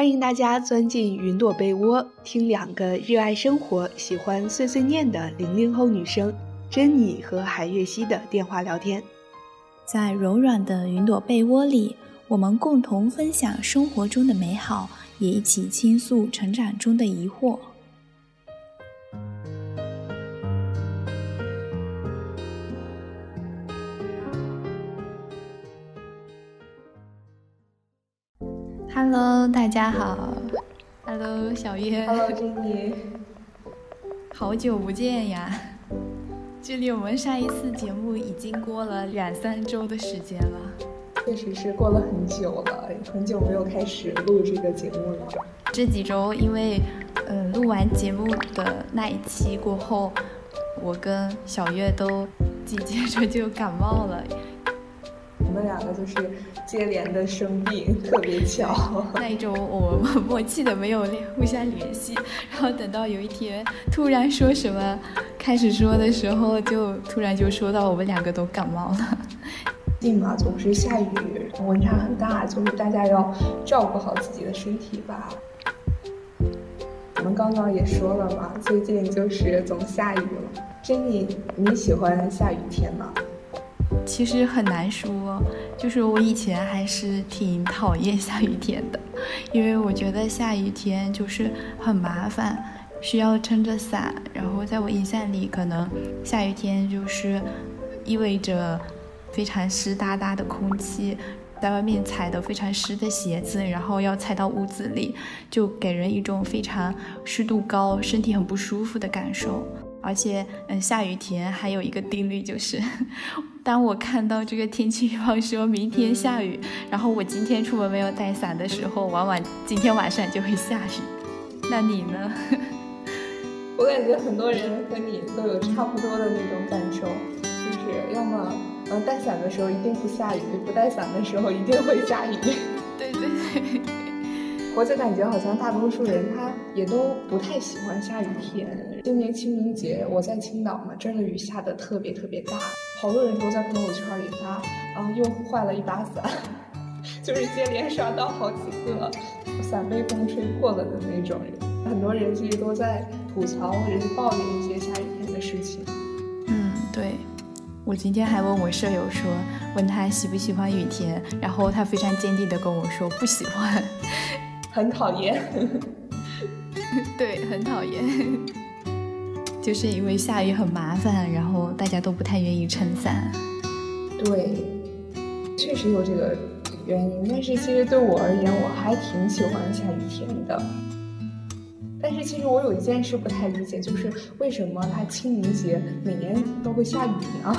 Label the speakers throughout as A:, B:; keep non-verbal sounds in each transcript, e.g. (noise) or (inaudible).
A: 欢迎大家钻进云朵被窝，听两个热爱生活、喜欢碎碎念的零零后女生珍妮和海月熙的电话聊天。
B: 在柔软的云朵被窝里，我们共同分享生活中的美好，也一起倾诉成长中的疑惑。大家好。Hello，小月。
A: Hello，珍妮。
B: 好久不见呀！距离我们上一次节目已经过了两三周的时间了。
A: 确实是过了很久了，很久没有开始录这个节目了。
B: 这几周，因为嗯，录完节目的那一期过后，我跟小月都紧接着就感冒了。
A: 我们两个就是接连的生病，特别巧。(laughs)
B: 那一周我们默契的没有互相联系，然后等到有一天突然说什么开始说的时候，就突然就说到我们两个都感冒了。
A: 近嘛总是下雨，温差很大，就是大家要照顾好自己的身体吧。我们刚刚也说了嘛，最近就是总下雨了。珍妮，你喜欢下雨天吗？
B: 其实很难说，就是我以前还是挺讨厌下雨天的，(laughs) 因为我觉得下雨天就是很麻烦，需要撑着伞。然后在我印象里，可能下雨天就是意味着非常湿哒哒的空气，在外面踩的非常湿的鞋子，然后要踩到屋子里，就给人一种非常湿度高、身体很不舒服的感受。而且，嗯，下雨天还有一个定律就是。(laughs) 当我看到这个天气预报说明天下雨，然后我今天出门没有带伞的时候，往往今天晚上就会下雨。那你呢？(laughs)
A: 我感觉很多人和你都有差不多的那种感受，就是要么嗯带伞的时候一定不下雨，不带伞的时候一定会下雨。
B: 对 (laughs) 对对。
A: 我就感觉好像大多数人他也都不太喜欢下雨天。今年清明节我在青岛嘛，真的雨下的特别特别大。好多人都在朋友圈里发，啊，又坏了一把伞，(laughs) 就是接连刷到好几个伞被风吹破了的那种人。很多人其实都在吐槽或者是抱怨一些下雨天的事情。
B: 嗯，对。我今天还问我舍友说，问他喜不喜欢雨天，然后他非常坚定的跟我说不喜欢，
A: 很讨厌。(laughs)
B: 对，很讨厌。就是因为下雨很麻烦，然后大家都不太愿意撑伞。
A: 对，确实有这个原因。但是其实对我而言，我还挺喜欢下雨天的。但是其实我有一件事不太理解，就是为什么它清明节每年都会下雨呢？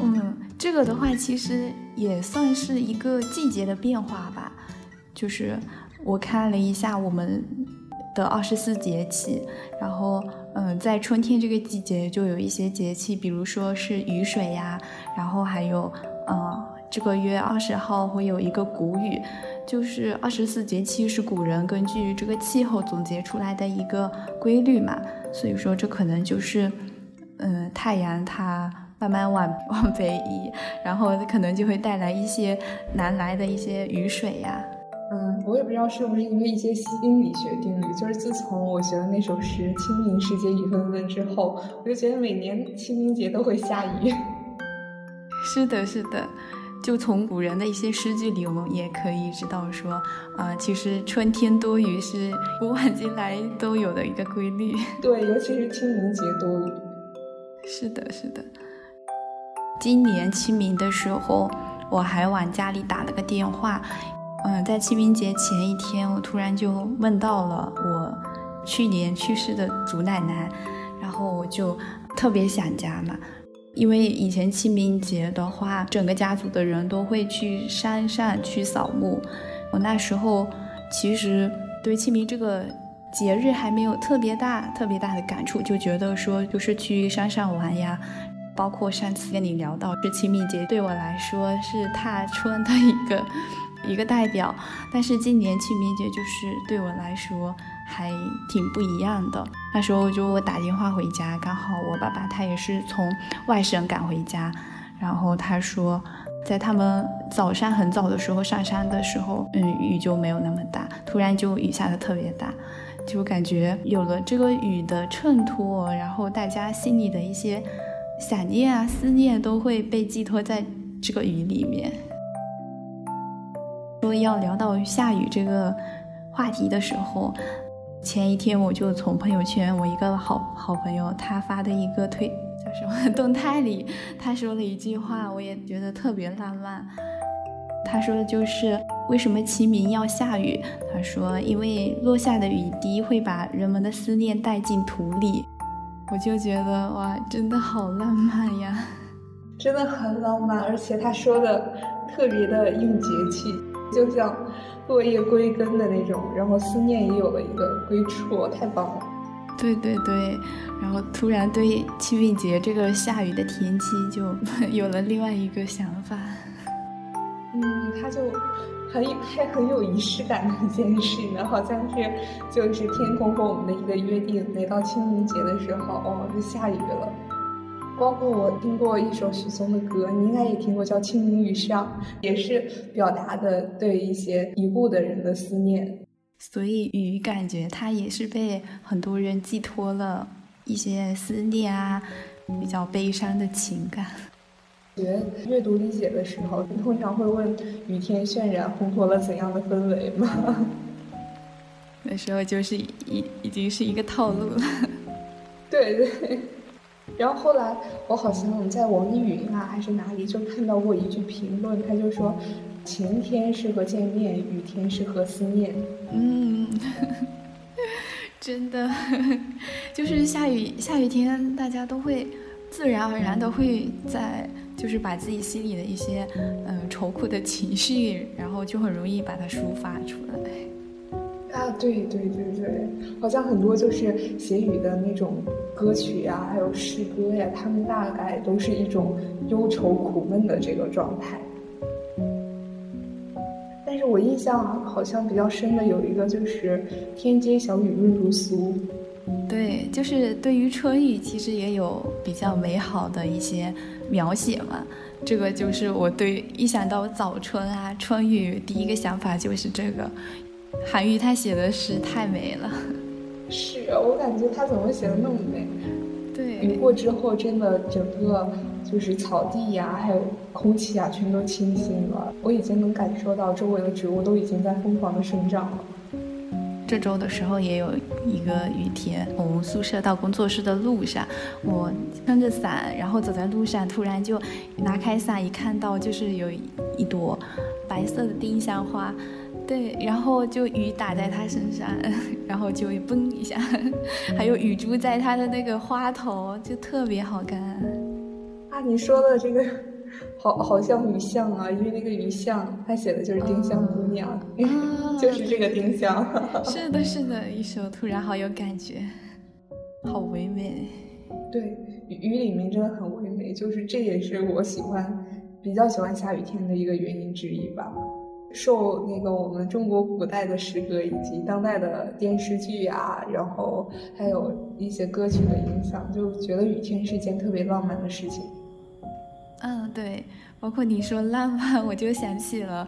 B: 嗯，这个的话其实也算是一个季节的变化吧。就是我看了一下我们。的二十四节气，然后嗯，在春天这个季节就有一些节气，比如说是雨水呀，然后还有嗯，这个月二十号会有一个谷雨，就是二十四节气是古人根据这个气候总结出来的一个规律嘛，所以说这可能就是嗯，太阳它慢慢往往北移，然后可能就会带来一些南来的一些雨水呀。
A: 嗯，我也不知道是不是因为一些心理学定律，就是自从我学了那首诗《清明时节雨纷纷》之后，我就觉得每年清明节都会下雨。(laughs)
B: 是的，是的，就从古人的一些诗句里，我们也可以知道说，啊，其实春天多雨是古往今来都有的一个规律。(laughs)
A: 对，尤其是清明节多雨。
B: 是的，是的。今年清明的时候，我还往家里打了个电话。嗯，在清明节前一天，我突然就问到了我去年去世的祖奶奶，然后我就特别想家嘛。因为以前清明节的话，整个家族的人都会去山上去扫墓。我那时候其实对清明这个节日还没有特别大、特别大的感触，就觉得说就是去山上玩呀。包括上次跟你聊到，这清明节对我来说是踏春的一个。一个代表，但是今年清明节就是对我来说还挺不一样的。那时候就我打电话回家，刚好我爸爸他也是从外省赶回家，然后他说在他们早上很早的时候上山的时候，嗯，雨就没有那么大，突然就雨下的特别大，就感觉有了这个雨的衬托，然后大家心里的一些想念啊、思念都会被寄托在这个雨里面。说要聊到下雨这个话题的时候，前一天我就从朋友圈，我一个好好朋友他发的一个推叫。什么 (laughs) 动态里，他说了一句话，我也觉得特别浪漫。他说的就是为什么清明要下雨？他说因为落下的雨滴会把人们的思念带进土里。我就觉得哇，真的好浪漫呀，(laughs)
A: 真的很浪漫，而且他说的特别的应节气，就像落叶归根的那种，然后思念也有了一个归处，太棒了。
B: 对对对，然后突然对清明节这个下雨的天气就 (laughs) 有了另外一个想法。
A: 嗯，它就很还很有仪式感的一件事呢，好像是就是天空和我们的一个约定，每到清明节的时候，哦，就下雨了。包括我听过一首许嵩的歌，你应该也听过，叫《清明雨上》，也是表达的对一些已故的人的思念。
B: 所以雨感觉它也是被很多人寄托了一些思念啊，比较悲伤的情感。
A: 学阅读理解的时候，你通常会问雨天渲染烘托了怎样的氛围吗？(laughs)
B: 那时候就是已已经是一个套路了。
A: 对 (laughs) 对。然后后来我好像在网易云啊还是哪里就看到过一句评论，他就说。晴天适合见面，雨天适合思念。
B: 嗯，真的，就是下雨下雨天，大家都会自然而然的会在，就是把自己心里的一些嗯愁苦的情绪，然后就很容易把它抒发出
A: 来。啊，对对对对，好像很多就是写雨的那种歌曲呀，还有诗歌呀，他们大概都是一种忧愁苦闷的这个状态。但是我印象好像比较深的有一个就是“天街小雨润如酥”，
B: 对，就是对于春雨其实也有比较美好的一些描写嘛。这个就是我对一想到早春啊春雨，第一个想法就是这个。韩愈他写的诗太美了，
A: 是啊我感觉他怎么写的那么美？
B: 对，
A: 雨过之后真的整个。就是草地呀，还有空气啊，全都清新了。我已经能感受到周围的植物都已经在疯狂的生长了。
B: 这周的时候也有一个雨天，我们宿舍到工作室的路上，我撑着伞，然后走在路上，突然就拿开伞，一看到就是有一朵白色的丁香花，对，然后就雨打在他身上，(laughs) 然后就嘣一下，(laughs) 还有雨珠在他的那个花头，就特别好看。
A: 啊你说的这个，好好像雨巷啊，因为那个雨巷，他写的就是丁香姑娘，(laughs) 就是这个丁香。
B: 是的，是的，一首突然好有感觉，好唯美。
A: 对，雨里面真的很唯美，就是这也是我喜欢，比较喜欢下雨天的一个原因之一吧。受那个我们中国古代的诗歌以及当代的电视剧啊，然后还有一些歌曲的影响，就觉得雨天是一件特别浪漫的事情。
B: 嗯，对，包括你说浪漫，我就想起了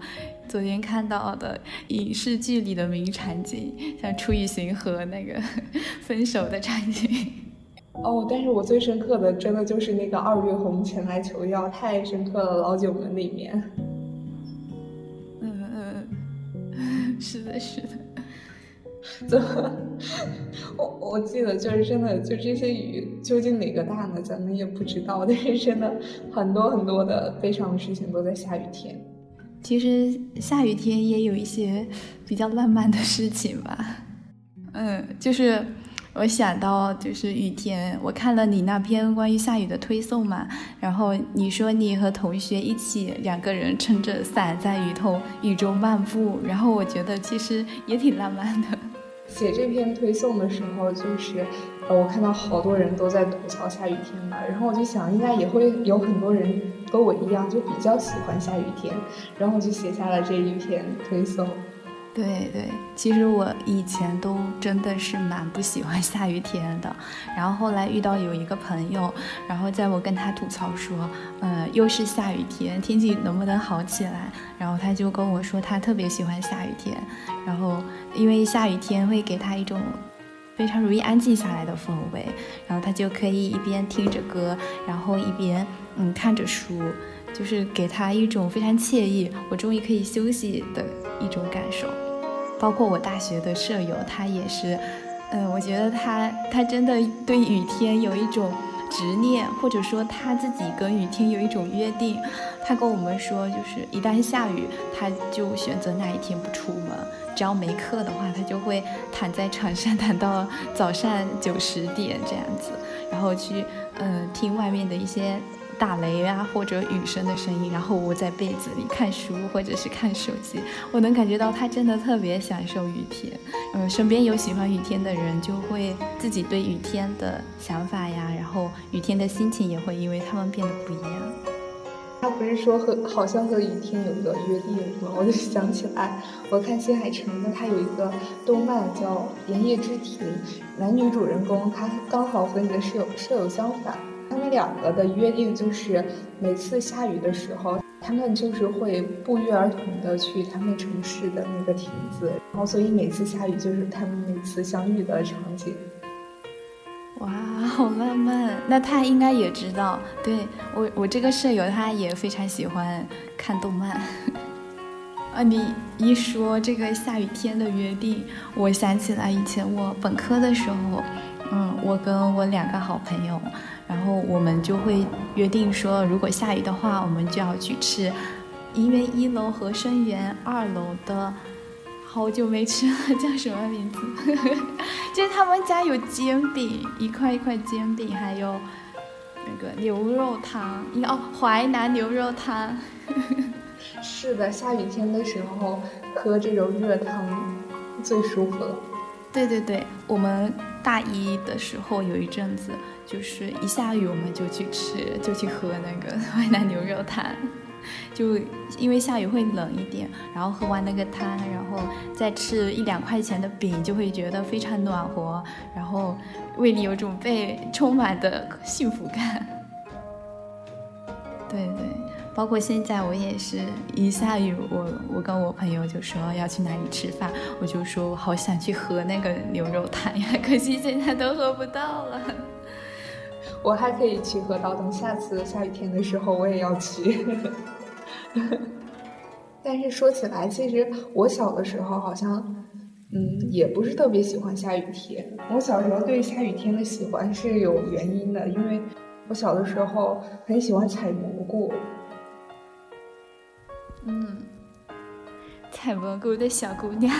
B: 昨天看到的影视剧里的名场景，像楚雨荨》和那个分手的场景。
A: 哦，但是我最深刻的，真的就是那个二月红前来求药，太深刻了，《老九门》里面。
B: 是的，是的。(laughs)
A: 怎么？我我记得就是真的，就这些雨究竟哪个大呢？咱们也不知道。(laughs) 但是真的很多很多的悲伤的事情都在下雨天。
B: 其实下雨天也有一些比较浪漫的事情吧。嗯，就是我想到就是雨天，我看了你那篇关于下雨的推送嘛，然后你说你和同学一起两个人撑着伞在雨头雨中漫步，然后我觉得其实也挺浪漫的。(laughs)
A: 写这篇推送的时候，就是，呃，我看到好多人都在吐槽下雨天嘛，然后我就想，应该也会有很多人和我一样，就比较喜欢下雨天，然后我就写下了这一篇推送。
B: 对对，其实我以前都真的是蛮不喜欢下雨天的，然后后来遇到有一个朋友，然后在我跟他吐槽说，嗯，又是下雨天，天气能不能好起来？然后他就跟我说他特别喜欢下雨天，然后因为下雨天会给他一种非常容易安静下来的氛围，然后他就可以一边听着歌，然后一边嗯看着书。就是给他一种非常惬意，我终于可以休息的一种感受。包括我大学的舍友，他也是，嗯，我觉得他他真的对雨天有一种执念，或者说他自己跟雨天有一种约定。他跟我们说，就是一旦下雨，他就选择那一天不出门，只要没课的话，他就会躺在床上躺到早上九十点这样子，然后去嗯听外面的一些。打雷啊，或者雨声的声音，然后窝在被子里看书或者是看手机，我能感觉到他真的特别享受雨天。嗯，身边有喜欢雨天的人，就会自己对雨天的想法呀，然后雨天的心情也会因为他们变得不一样。
A: 他不是说和好像和雨天有一个约定吗？我就想起来，我看新海诚的，他有一个动漫叫《炎夜之庭》，男女主人公他刚好和你的舍友舍友相反。他们两个的约定就是，每次下雨的时候，他们就是会不约而同的去他们城市的那个亭子，然后所以每次下雨就是他们每次相遇的场景。
B: 哇，好浪漫！那他应该也知道，对我我这个舍友他也非常喜欢看动漫。(laughs) 啊，你一说这个下雨天的约定，我想起来以前我本科的时候，嗯，我跟我两个好朋友。然后我们就会约定说，如果下雨的话，我们就要去吃银园一楼和生源二楼的，好久没吃了，叫什么名字？(laughs) 就是他们家有煎饼，一块一块煎饼，还有那个牛肉汤，哦，淮南牛肉汤。(laughs)
A: 是的，下雨天的时候喝这种热汤最舒服了。
B: 对对对，我们大一的时候有一阵子。就是一下雨我们就去吃，就去喝那个 (laughs) 淮南牛肉汤，就因为下雨会冷一点，然后喝完那个汤，然后再吃一两块钱的饼，就会觉得非常暖和，然后胃里有种被 (laughs) 充满的幸福感。对对，包括现在我也是一下雨，我我跟我朋友就说要去哪里吃饭，我就说我好想去喝那个牛肉汤呀，可惜现在都喝不到了。
A: 我还可以去河道，等下次下雨天的时候我也要去。(laughs) 但是说起来，其实我小的时候好像，嗯，也不是特别喜欢下雨天。我小时候对下雨天的喜欢是有原因的，因为我小的时候很喜欢采蘑菇。
B: 嗯，采蘑菇的小姑娘。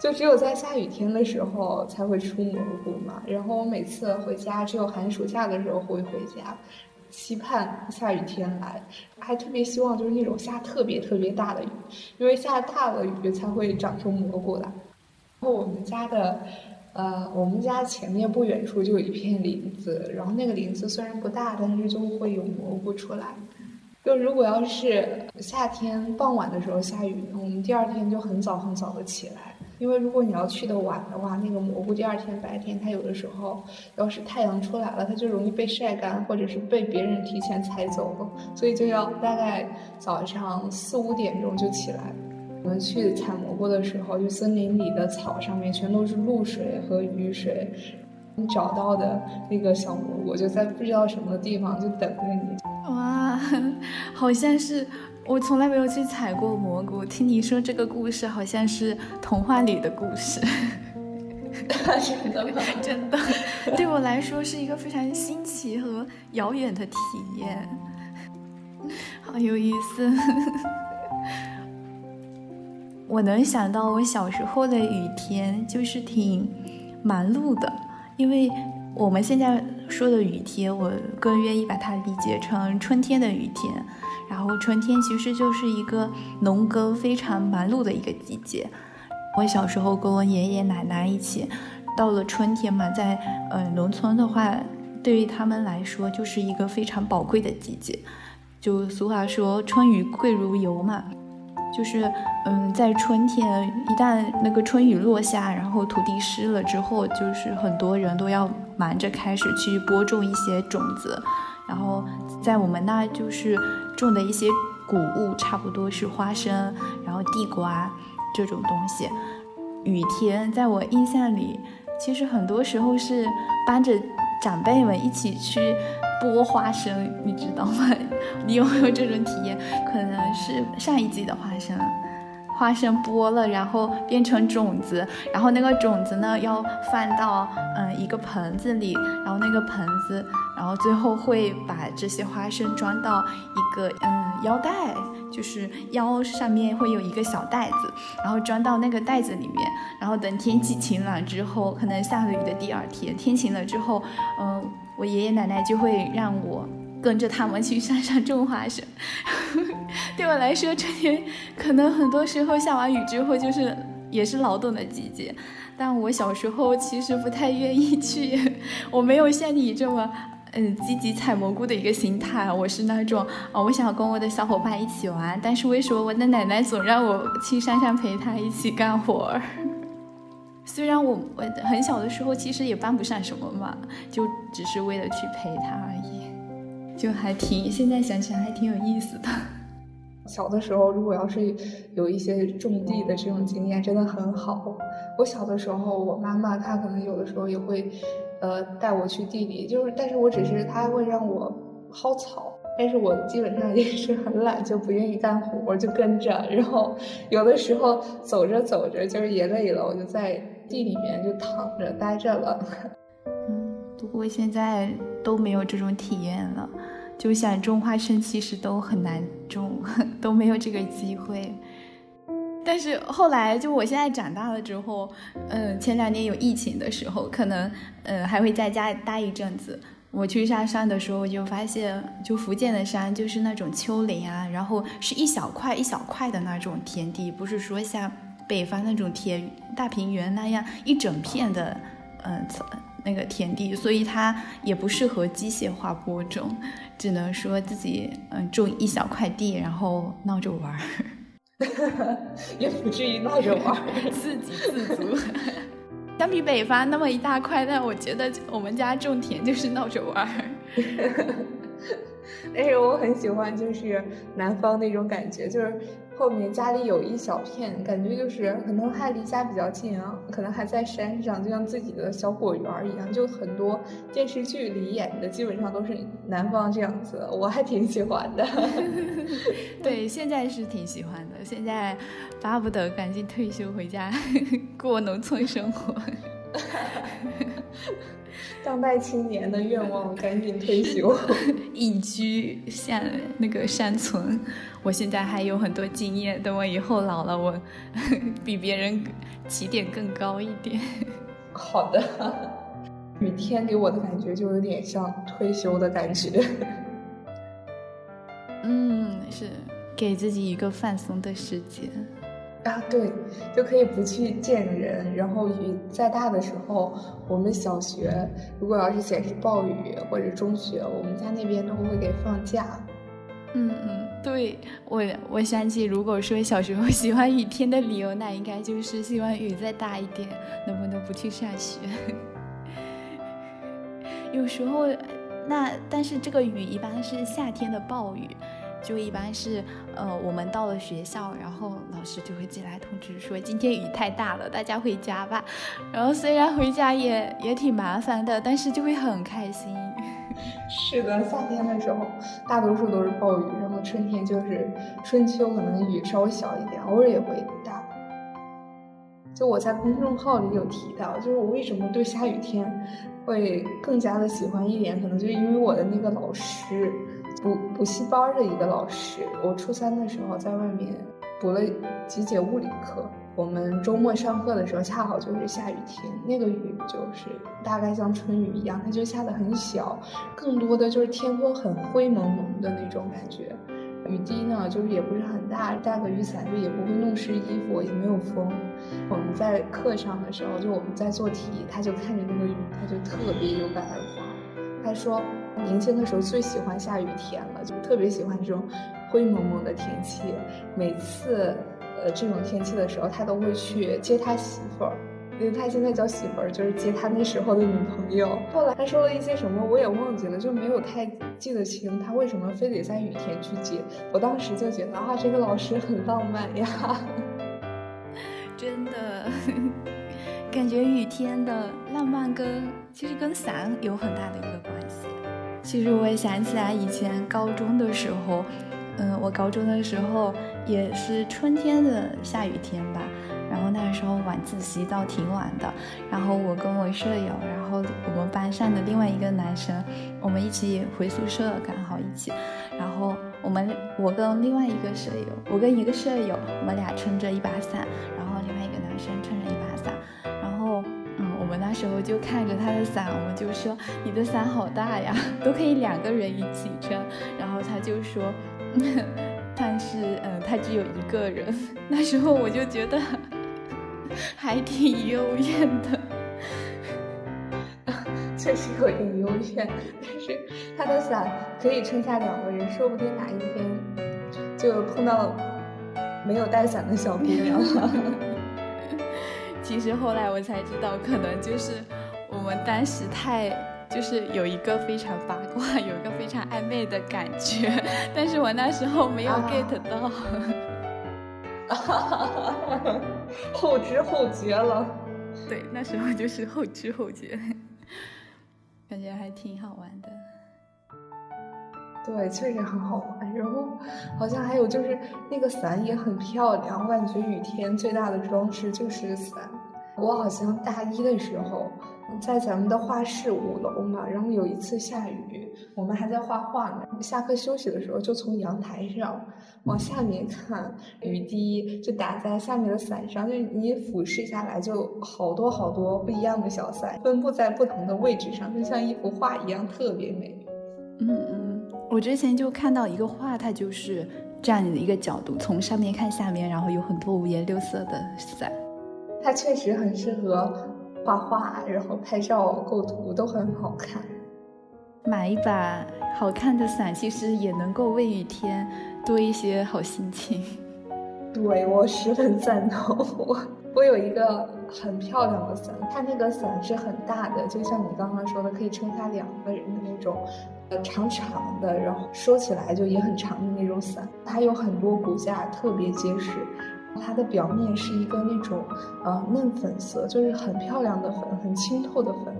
A: 就只有在下雨天的时候才会出蘑菇嘛，然后我每次回家，只有寒暑假的时候会回家，期盼下雨天来，还特别希望就是那种下特别特别大的雨，因为下大了雨才会长出蘑菇来。然后我们家的，呃，我们家前面不远处就有一片林子，然后那个林子虽然不大，但是就会有蘑菇出来。就如果要是夏天傍晚的时候下雨，我们第二天就很早很早的起来。因为如果你要去的晚的话，那个蘑菇第二天白天它有的时候要是太阳出来了，它就容易被晒干，或者是被别人提前采走了，所以就要大概早上四五点钟就起来。我们去采蘑菇的时候，就森林里的草上面全都是露水和雨水，你找到的那个小蘑菇就在不知道什么地方就等着你。
B: 哇，(laughs) 好像是。我从来没有去采过蘑菇，听你说这个故事好像是童话里的故事，(laughs)
A: 真的吗？
B: 真的，对我来说是一个非常新奇和遥远的体验，好有意思。我能想到我小时候的雨天就是挺忙碌的，因为我们现在说的雨天，我更愿意把它理解成春天的雨天。然后春天其实就是一个农耕非常忙碌的一个季节。我小时候跟我爷爷奶奶一起，到了春天嘛，在呃农村的话，对于他们来说就是一个非常宝贵的季节。就俗话说“春雨贵如油”嘛，就是嗯，在春天一旦那个春雨落下，然后土地湿了之后，就是很多人都要忙着开始去播种一些种子，然后在我们那就是种的一些谷物，差不多是花生，然后地瓜这种东西。雨天在我印象里，其实很多时候是帮着长辈们一起去。剥花生，你知道吗？(laughs) 你有没有这种体验？可能是上一季的花生，花生剥了，然后变成种子，然后那个种子呢要放到嗯一个盆子里，然后那个盆子，然后最后会把这些花生装到一个嗯腰带，就是腰上面会有一个小袋子，然后装到那个袋子里面，然后等天气晴朗之后，可能下了雨的第二天，天晴了之后，嗯。我爷爷奶奶就会让我跟着他们去山上种花生。(laughs) 对我来说，春天可能很多时候下完雨之后就是也是劳动的季节。但我小时候其实不太愿意去，我没有像你这么嗯积极采蘑菇的一个心态。我是那种啊，(laughs) 我想跟我的小伙伴一起玩，但是为什么我的奶奶总让我去山上陪她一起干活？(laughs) 虽然我我很小的时候其实也帮不上什么忙，就只是为了去陪她而已，就还挺现在想起来还挺有意思的。(laughs)
A: 小的时候如果要是有一些种地的这种经验，真的很好。我小的时候，我妈妈她可能有的时候也会，呃，带我去地里，就是但是我只是她会让我薅草。但是我基本上也是很懒，就不愿意干活，就跟着。然后有的时候走着走着，就是也累了，我就在地里面就躺着待着了。(laughs)
B: 嗯，不过现在都没有这种体验了，就想种花生，其实都很难种，(laughs) 都没有这个机会。但是后来，就我现在长大了之后，嗯，前两年有疫情的时候，可能嗯还会在家待一阵子。我去上山的时候，我就发现，就福建的山就是那种丘陵啊，然后是一小块一小块的那种田地，不是说像北方那种田大平原那样一整片的，嗯，那个田地，所以它也不适合机械化播种，只能说自己嗯种一小块地，然后闹着玩儿，(laughs)
A: 也不至于闹着玩儿，(laughs)
B: 自给自足。(laughs) 相比北方那么一大块，但我觉得我们家种田就是闹着玩儿。
A: 但是我很喜欢，就是南方那种感觉，就是后面家里有一小片，感觉就是可能还离家比较近啊，可能还在山上，就像自己的小果园一样。就很多电视剧里演的，基本上都是南方这样子，我还挺喜欢的。(laughs)
B: 对，现在是挺喜欢的，现在巴不得赶紧退休回家 (laughs) 过农村生活。(laughs)
A: 当代青年的愿望，赶紧退休，
B: 隐居像那个山村。我现在还有很多经验，等我以后老了，我 (laughs) 比别人起点更高一点。
A: 好的，雨天给我的感觉就有点像退休的感觉。
B: 嗯，是给自己一个放松的时间。
A: 啊，对，就可以不去见人。然后雨再大的时候，我们小学如果要是显示暴雨，或者中学，我们家那边都会给放假。
B: 嗯嗯，对我我想起，如果说小时候喜欢雨天的理由，那应该就是希望雨再大一点，能不能不去上学？(laughs) 有时候，那但是这个雨一般是夏天的暴雨。就一般是，呃，我们到了学校，然后老师就会进来通知说今天雨太大了，大家回家吧。然后虽然回家也也挺麻烦的，但是就会很开心。
A: 是的，夏天的时候大多数都是暴雨，然后春天就是春秋，可能雨稍微小一点，偶尔也会大。就我在公众号里有提到，就是我为什么对下雨天会更加的喜欢一点，可能就因为我的那个老师。补补习班的一个老师，我初三的时候在外面补了几节物理课。我们周末上课的时候，恰好就是下雨天，那个雨就是大概像春雨一样，它就下的很小，更多的就是天空很灰蒙蒙的那种感觉。雨滴呢，就是也不是很大，带个雨伞就也不会弄湿衣服，也没有风。我们在课上的时候，就我们在做题，他就看着那个雨，他就特别有感而发，他说。年轻的时候最喜欢下雨天了，就特别喜欢这种灰蒙蒙的天气，每次呃这种天气的时候，他都会去接他媳妇儿。因为他现在叫媳妇儿，就是接他那时候的女朋友。后来他说了一些什么，我也忘记了，就没有太记得清他为什么非得在雨天去接。我当时就觉得啊，这个老师很浪漫呀，(laughs)
B: 真的，感觉雨天的浪漫跟其实跟伞有很大的一个关系。其实我也想起来以前高中的时候，嗯，我高中的时候也是春天的下雨天吧。然后那时候晚自习到挺晚的，然后我跟我舍友，然后我们班上的另外一个男生，我们一起回宿舍，刚好一起。然后我们我跟另外一个舍友，我跟一个舍友，我们俩撑着一把伞，然后另外一个男生撑着一把伞。然后嗯，我们那时候就看着他的伞，我们就说你的伞好大呀，都可以两个人一起撑。然后他就说，但是嗯，他只有一个人。(laughs) 那时候我就觉得。还挺幽怨的，(laughs)
A: 确实有点幽怨。但是他的伞可以撑下两个人，说不定哪一天就碰到没有带伞的小姑娘了。(laughs)
B: 其实后来我才知道，可能就是我们当时太就是有一个非常八卦，有一个非常暧昧的感觉，(laughs) 但是我那时候没有 get 到。(laughs)
A: 后知后觉了，
B: 对，那时候就是后知后觉，感觉还挺好玩的。
A: 对，确实很好玩。然后好像还有就是那个伞也很漂亮，我感觉雨天最大的装饰就是伞。我好像大一的时候。在咱们的画室五楼嘛，然后有一次下雨，我们还在画画呢。下课休息的时候，就从阳台上往下面看，雨滴就打在下面的伞上，就你俯视下来，就好多好多不一样的小伞，分布在不同的位置上，就像一幅画一样，特别美。
B: 嗯嗯，我之前就看到一个画，它就是这样的一个角度，从上面看下面，然后有很多五颜六色的伞，
A: 它确实很适合。画画，然后拍照、构图都很好看。
B: 买一把好看的伞，其实也能够为雨天多一些好心情。(laughs)
A: 对我十分赞同。(laughs) 我我有一个很漂亮的伞，它那个伞是很大的，就像你刚刚说的，可以撑下两个人的那种，呃，长长的，然后收起来就也很长的那种伞。它有很多骨架，特别结实。它的表面是一个那种呃嫩粉色，就是很漂亮的粉，很清透的粉。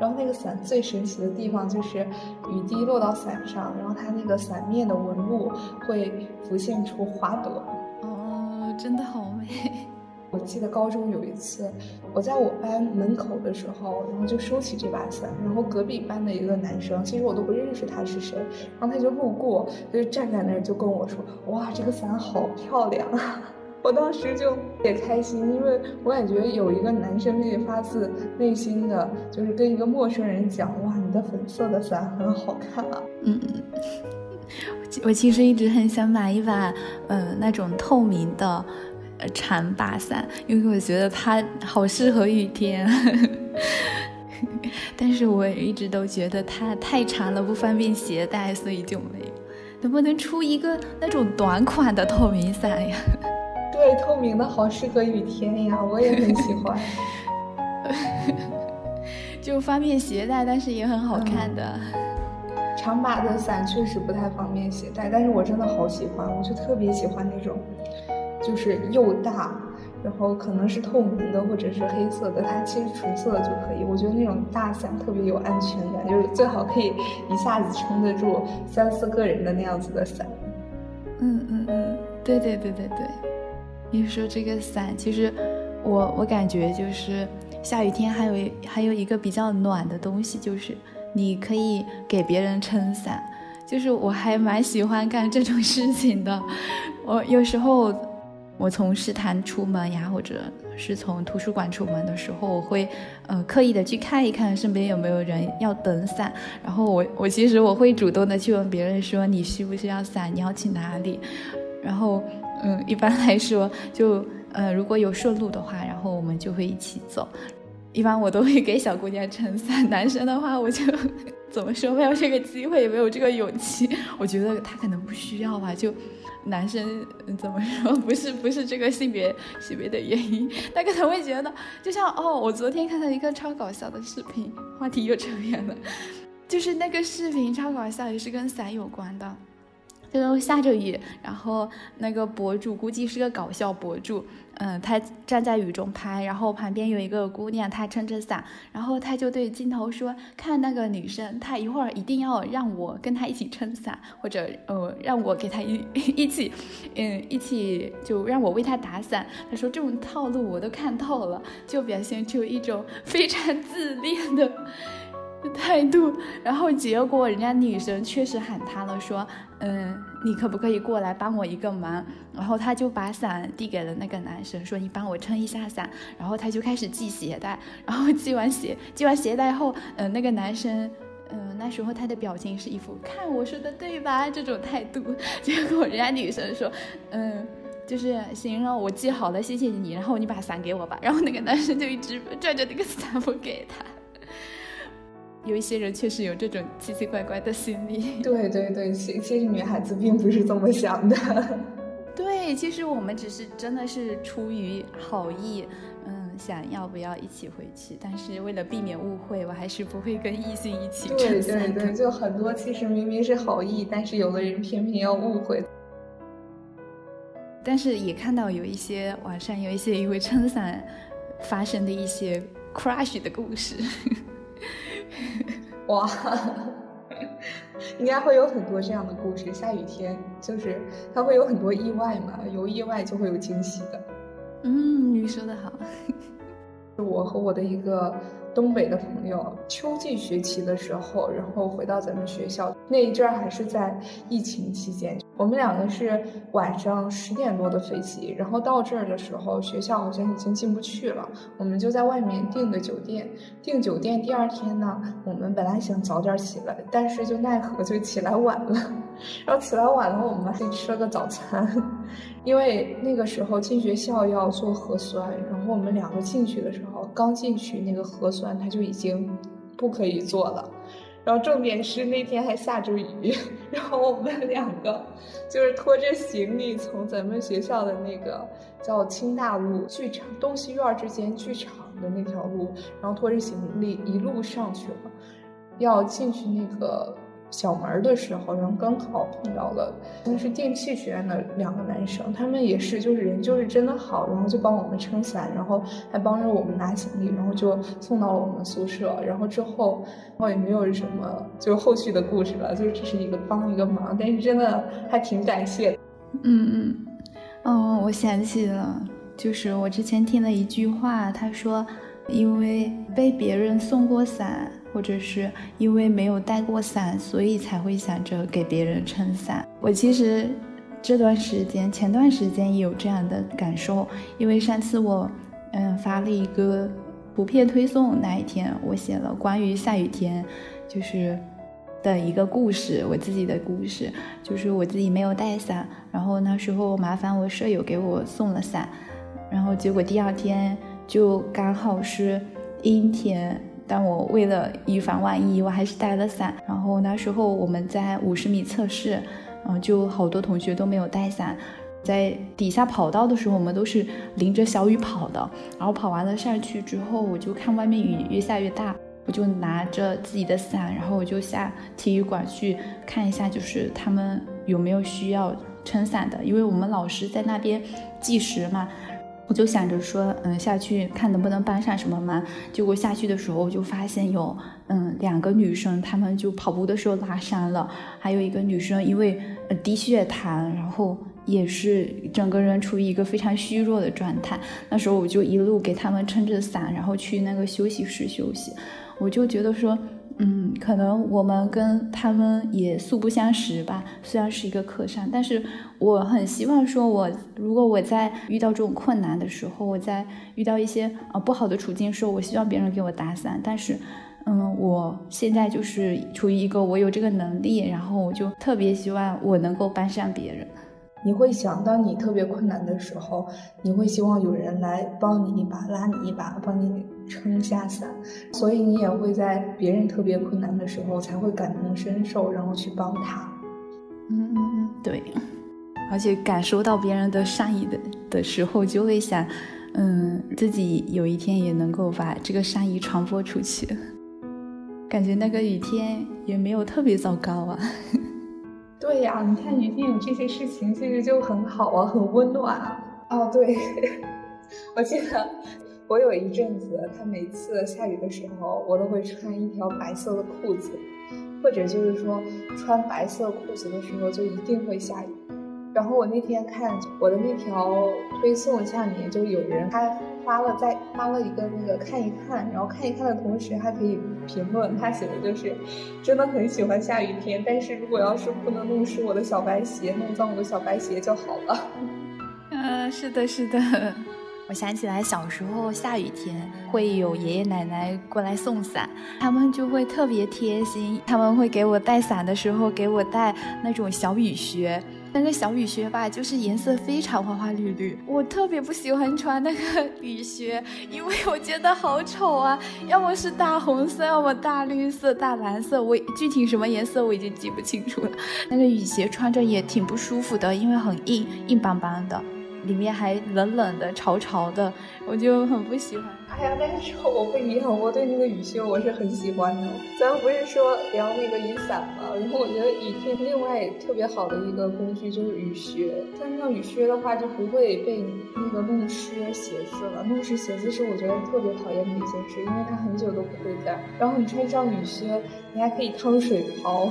A: 然后那个伞最神奇的地方就是雨滴落到伞上，然后它那个伞面的纹路会浮现出花朵。
B: 哦，真的好美！(laughs)
A: 我记得高中有一次，我在我班门口的时候，然后就收起这把伞，然后隔壁班的一个男生，其实我都不认识他是谁，然后他就路过，他就站在那儿就跟我说：“哇，这个伞好漂亮啊！”我当时就也开心，因为我感觉有一个男生可以发自内心的，就是跟一个陌生人讲：“哇，你的粉色的伞很好看啊。”
B: 嗯，我其实一直很想买一把，嗯，那种透明的，呃，长把伞，因为我觉得它好适合雨天。(laughs) 但是我一直都觉得它太长了，不方便携带，所以就没有。能不能出一个那种短款的透明伞呀？
A: 对，透明的好适合雨天呀，我也很喜欢。(laughs)
B: 就方便携带，但是也很好看的。
A: 长把的伞确实不太方便携带，但是我真的好喜欢，我就特别喜欢那种，就是又大，然后可能是透明的或者是黑色的，它其实纯色的就可以。我觉得那种大伞特别有安全感，就是最好可以一下子撑得住三四个人的那样子的伞。
B: 嗯嗯嗯，对对对对对。你说这个伞，其实我我感觉就是下雨天还有还有一个比较暖的东西，就是你可以给别人撑伞，就是我还蛮喜欢干这种事情的。我有时候我从食堂出门呀，或者是从图书馆出门的时候，我会呃刻意的去看一看身边有没有人要等伞，然后我我其实我会主动的去问别人说你需不需要伞，你要去哪里，然后。嗯，一般来说，就呃，如果有顺路的话，然后我们就会一起走。一般我都会给小姑娘撑伞，男生的话，我就怎么说没有这个机会，也没有这个勇气。我觉得他可能不需要吧，就男生怎么说，不是不是这个性别性别的原因，他可能会觉得，就像哦，我昨天看到一个超搞笑的视频，话题又扯远了，(laughs) 就是那个视频超搞笑，也是跟伞有关的。就下着雨，然后那个博主估计是个搞笑博主，嗯，他站在雨中拍，然后旁边有一个姑娘，她撑着伞，然后他就对镜头说：“看那个女生，她一会儿一定要让我跟她一起撑伞，或者呃让我给她一 (laughs) 一起，嗯，一起就让我为她打伞。”他说这种套路我都看透了，就表现出一种非常自恋的。(laughs) 态度，然后结果人家女生确实喊他了，说，嗯，你可不可以过来帮我一个忙？然后他就把伞递给了那个男生，说你帮我撑一下伞。然后他就开始系鞋带，然后系完鞋，系完鞋带后，嗯，那个男生，嗯，那时候他的表情是一副看我说的对吧这种态度。(laughs) 结果人家女生说，嗯，就是行了，我记好了，谢谢你。然后你把伞给我吧。然后那个男生就一直拽着那个伞不给他。有一些人确实有这种奇奇怪怪的心理。
A: 对对对，其其实女孩子并不是这么想的。(laughs)
B: 对，其实我们只是真的是出于好意，嗯，想要不要一起回去，但是为了避免误会，我还是不会跟异性一起。
A: 对对对，就很多其实明明是好意，但是有的人偏偏要误会。
B: 但是也看到有一些网上有一些因为撑伞发生的一些 crush 的故事。(laughs)
A: 哇，应该会有很多这样的故事。下雨天就是它会有很多意外嘛，有意外就会有惊喜的。
B: 嗯，你说的好。(laughs)
A: 我和我的一个东北的朋友，秋季学期的时候，然后回到咱们学校那一阵儿，还是在疫情期间。我们两个是晚上十点多的飞机，然后到这儿的时候，学校好像已经进不去了，我们就在外面订的酒店。订酒店第二天呢，我们本来想早点起来，但是就奈何就起来晚了。然后起来晚了，我们还吃了个早餐，(laughs) 因为那个时候进学校要做核酸，然后我们两个进去的时候，刚进去那个核酸它就已经不可以做了。然后重点是那天还下着雨，(laughs) 然后我们两个就是拖着行李从咱们学校的那个叫清大路剧场东西院之间剧场的那条路，然后拖着行李一路上去了，要进去那个。小门的时候，然后刚好碰到了，那是电气学院的两个男生，他们也是，就是人就是真的好，然后就帮我们撑伞，然后还帮着我们拿行李，然后就送到了我们宿舍，然后之后，然后也没有什么就后续的故事了，就只是一个帮一个忙，但是真的还挺感谢。
B: 嗯嗯，哦，我想起了，就是我之前听了一句话，他说，因为被别人送过伞。或者是因为没有带过伞，所以才会想着给别人撑伞。我其实这段时间，前段时间也有这样的感受，因为上次我嗯发了一个图片推送那一天，我写了关于下雨天就是的一个故事，我自己的故事，就是我自己没有带伞，然后那时候麻烦我舍友给我送了伞，然后结果第二天就刚好是阴天。但我为了以防万一，我还是带了伞。然后那时候我们在五十米测试，嗯，就好多同学都没有带伞，在底下跑道的时候，我们都是淋着小雨跑的。然后跑完了上去之后，我就看外面雨越下越大，我就拿着自己的伞，然后我就下体育馆去看一下，就是他们有没有需要撑伞的，因为我们老师在那边计时嘛。我就想着说，嗯，下去看能不能帮上什么忙。结果下去的时候，我就发现有，嗯，两个女生，她们就跑步的时候拉伤了，还有一个女生因为低血糖，然后也是整个人处于一个非常虚弱的状态。那时候我就一路给他们撑着伞，然后去那个休息室休息。我就觉得说。嗯，可能我们跟他们也素不相识吧，虽然是一个客商，但是我很希望说，我如果我在遇到这种困难的时候，我在遇到一些呃不好的处境时候，我希望别人给我打伞。但是，嗯，我现在就是处于一个我有这个能力，然后我就特别希望我能够帮上别人。
A: 你会想，当你特别困难的时候，你会希望有人来帮你一把，拉你一把，帮你撑下伞，所以你也会在别人特别困难的时候才会感同身受，然后去帮他。
B: 嗯嗯嗯，对。而且感受到别人的善意的的时候，就会想，嗯，自己有一天也能够把这个善意传播出去。感觉那个雨天也没有特别糟糕啊。(laughs)
A: 对呀，你看雨天有这些事情，其实就很好啊，很温暖啊。哦，对，(laughs) 我记得我有一阵子，他每次下雨的时候，我都会穿一条白色的裤子，或者就是说穿白色裤子的时候就一定会下雨。然后我那天看我的那条推送下面就有人他发了在发了一个那个看一看，然后看一看的同时还可以评论，他写的就是 (laughs) 真的很喜欢下雨天，但是如果要是不能弄湿我的小白鞋，弄脏我的小白鞋就好了。
B: 嗯，(laughs) 是的，是的。我想起来小时候下雨天会有爷爷奶奶过来送伞，他们就会特别贴心，他们会给我带伞的时候给我带那种小雨靴。那个小雨靴吧，就是颜色非常花花绿绿，我特别不喜欢穿那个 (laughs) 雨靴，因为我觉得好丑啊，要么是大红色，要么大绿色、大蓝色，我具体什么颜色我已经记不清楚了。那个雨鞋穿着也挺不舒服的，因为很硬，硬邦邦的。里面还冷冷的、潮潮的，我就很不喜欢。
A: 哎呀，但是我不一样，我对那个雨靴我是很喜欢的。咱不是说聊那个雨伞吗？然后我觉得雨天另外特别好的一个工具就是雨靴。穿上雨靴的话，就不会被那个弄湿鞋子了。弄湿鞋子是我觉得特别讨厌的一件事，因为它很久都不会干。然后你穿上雨靴，你还可以趟水泡。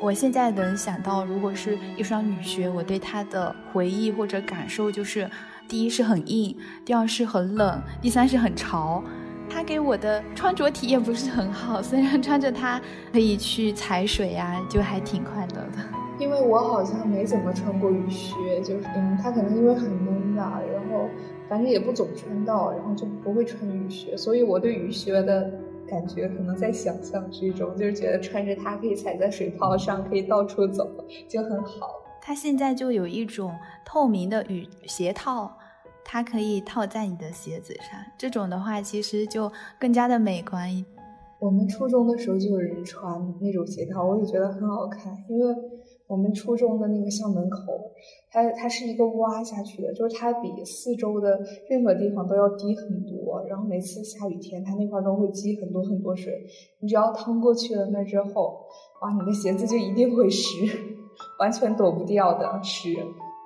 B: 我现在能想到，如果是一双雨靴，我对它的回忆或者感受就是：第一是很硬，第二是很冷，第三是很潮。它给我的穿着体验不是很好，虽然穿着它可以去踩水呀，就还挺快乐的。
A: 因为我好像没怎么穿过雨靴，就是嗯，它可能因为很闷吧，然后反正也不总穿到，然后就不会穿雨靴，所以我对雨靴的。感觉可能在想象之中，就是觉得穿着它可以踩在水泡上，可以到处走，就很好。
B: 它现在就有一种透明的雨鞋套，它可以套在你的鞋子上。这种的话，其实就更加的美观。
A: 我们初中的时候就有人穿那种鞋套，我也觉得很好看，因为。我们初中的那个校门口，它它是一个挖下去的，就是它比四周的任何地方都要低很多。然后每次下雨天，它那块都会积很多很多水。你只要趟过去了那之后，哇，你的鞋子就一定会湿，(laughs) 完全躲不掉的湿。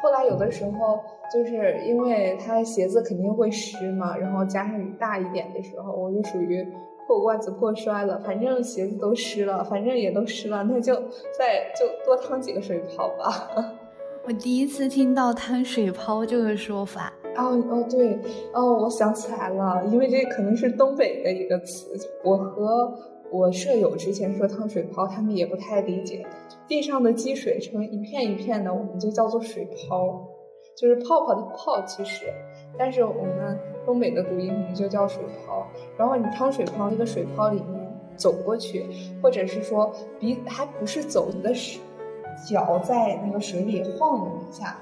A: 后来有的时候，就是因为它鞋子肯定会湿嘛，然后加上雨大一点的时候，我就属于。破罐子破摔了，反正鞋子都湿了，反正也都湿了，那就再就多趟几个水泡吧。(laughs)
B: 我第一次听到“摊水泡”这个说法。
A: 哦哦对哦，我想起来了，因为这可能是东北的一个词。我和我舍友之前说“烫水泡”，他们也不太理解。地上的积水成一片一片的，我们就叫做水泡，就是泡泡的泡，其实。但是我们东北的读音可能就叫水泡，然后你趟水泡，那个水泡里面走过去，或者是说比还不是走，你的脚在那个水里晃了一下，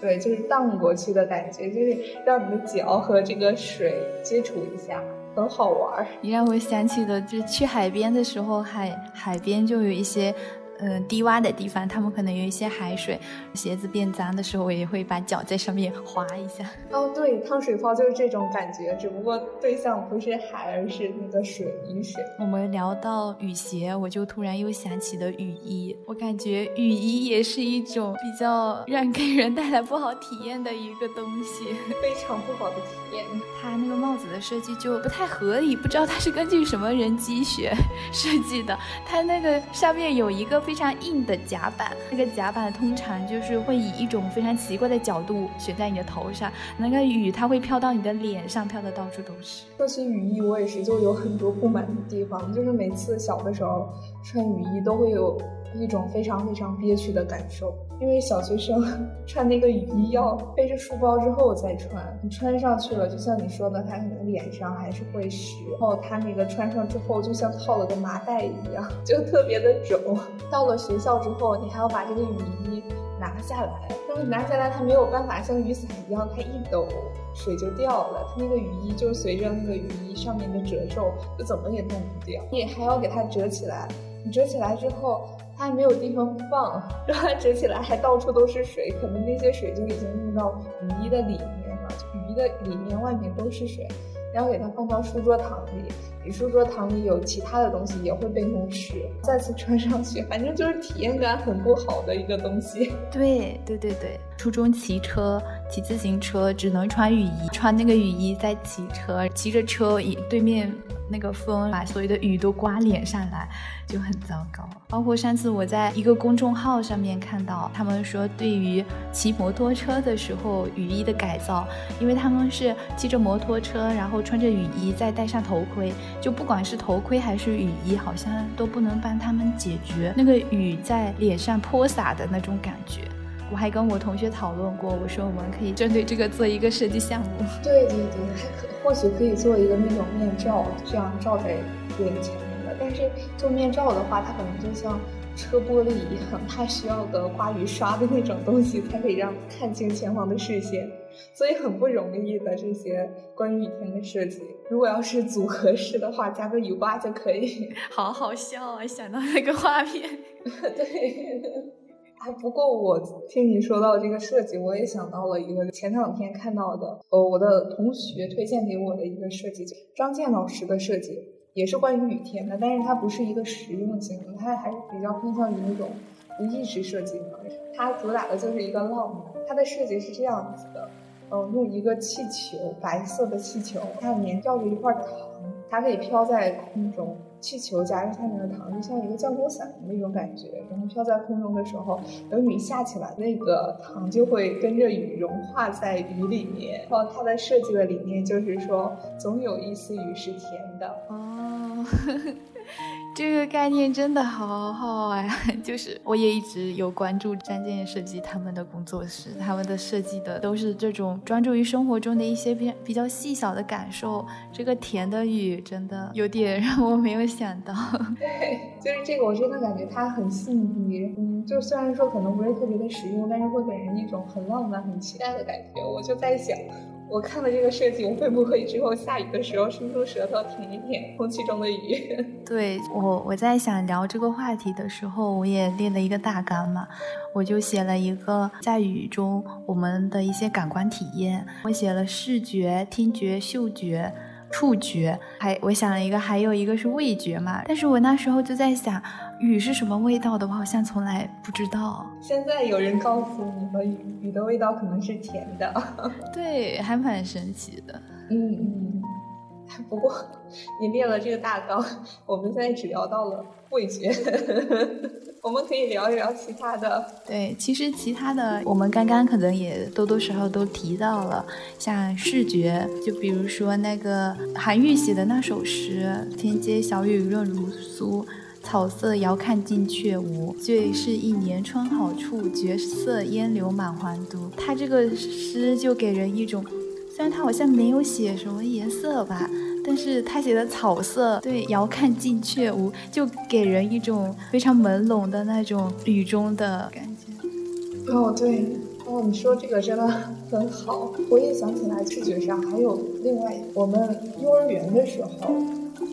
A: 对，就是荡过去的感觉，就是让你的脚和这个水接触一下，很好玩。
B: 你让我想起了，就去海边的时候，海海边就有一些。嗯，低洼的地方，他们可能有一些海水，鞋子变脏的时候，我也会把脚在上面划一下。
A: 哦，对，烫水泡就是这种感觉，只不过对象不是海，而是那个水，雨水。
B: 我们聊到雨鞋，我就突然又想起了雨衣。我感觉雨衣也是一种比较让给人带来不好体验的一个东西，
A: 非常不好的体验。
B: 它那个帽子的设计就不太合理，不知道它是根据什么人机学 (laughs) 设计的。它那个上面有一个。非常硬的甲板，那个甲板通常就是会以一种非常奇怪的角度悬在你的头上，那个雨它会飘到你的脸上，飘的到处都是。
A: 说起雨衣，我也是就有很多不满的地方，就是每次小的时候穿雨衣都会有一种非常非常憋屈的感受。因为小学生 (laughs) 穿那个雨衣要背着书包之后再穿，你穿上去了，就像你说的，他可能脸上还是会湿，然后他那个穿上之后就像套了个麻袋一样，(laughs) 就特别的肿。到了学校之后，你还要把这个雨衣拿下来，然后拿下来它没有办法像雨伞一样，它一抖水就掉了，它那个雨衣就随着那个雨衣上面的褶皱，就怎么也弄不掉，你还要给它折起来，你折起来之后。它还没有地方放，让它折起来还到处都是水，可能那些水就已经用到雨衣的里面了，雨衣的里面、外面都是水。然后给它放到书桌堂里，你书桌堂里有其他的东西也会被弄湿，再次穿上去，反正就是体验感很不好的一个东西。(laughs)
B: 对对对对，初中骑车、骑自行车只能穿雨衣，穿那个雨衣再骑车，骑着车以对面。那个风把所有的雨都刮脸上来，就很糟糕。包括上次我在一个公众号上面看到，他们说对于骑摩托车的时候雨衣的改造，因为他们是骑着摩托车，然后穿着雨衣，再戴上头盔，就不管是头盔还是雨衣，好像都不能帮他们解决那个雨在脸上泼洒的那种感觉。我还跟我同学讨论过，我说我们可以针对这个做一个设计项目。
A: 对对对，还可或许可以做一个那种面罩，这样罩在脸前面的。但是做面罩的话，它可能就像车玻璃一样，它需要个刮雨刷的那种东西，才可以让看清前方的视线，所以很不容易的这些关于雨天的设计。如果要是组合式的话，加个雨刮就可以。(laughs)
B: 好好笑啊！想到那个画面，(laughs)
A: 对。哎，不过我听你说到这个设计，我也想到了一个前两天看到的，呃，我的同学推荐给我的一个设计，张健老师的设计，也是关于雨天的，但是它不是一个实用性的，它还是比较偏向于那种无意识设计的。它主打的就是一个浪漫，它的设计是这样子的，嗯，用一个气球，白色的气球，它里面吊着一块糖，它可以飘在空中。气球夹着下面的糖，就像一个降落伞的那种感觉。然后飘在空中的时候，等雨下起来，那个糖就会跟着雨融化在雨里面。然后它的设计的理念就是说，总有一丝雨是甜的。
B: 哦。(laughs) 这个概念真的好好呀！(laughs) 就是我也一直有关注张建设计他们的工作室，他们的设计的都是这种专注于生活中的一些比比较细小的感受。这个甜的雨真的有点让我没有想到。
A: 对，(laughs) 就是这个，我真的感觉它很细腻。嗯，就虽然说可能不是特别的实用，但是会给人一种很浪漫、很期待的感觉。我就在想。我看了这个设计，我会不会之后下雨的时候伸出舌头舔一舔空气中的雨？(laughs)
B: 对我，我在想聊这个话题的时候，我也列了一个大纲嘛，我就写了一个在雨中我们的一些感官体验，我写了视觉、听觉、嗅觉、触觉，还我想了一个，还有一个是味觉嘛。但是我那时候就在想。雨是什么味道的？我好像从来不知道。
A: 现在有人告诉你们，雨雨的味道可能是甜的。(laughs)
B: 对，还蛮神奇的。
A: 嗯嗯。(laughs) 不过你列了这个大纲，我们现在只聊到了味觉，(laughs) 我们可以聊一聊其他的。
B: 对，其实其他的我们刚刚可能也多多少少都提到了，像视觉，就比如说那个韩愈写的那首诗“天街小雨润如酥”。草色遥看近却无，最是一年春好处，绝色烟柳满皇都。他这个诗就给人一种，虽然他好像没有写什么颜色吧，但是他写的草色，对，遥看近却无，就给人一种非常朦胧的那种雨中的感觉。
A: 哦，对，哦，你说这个真的很好。我也想起来，视觉上还有另外，我们幼儿园的时候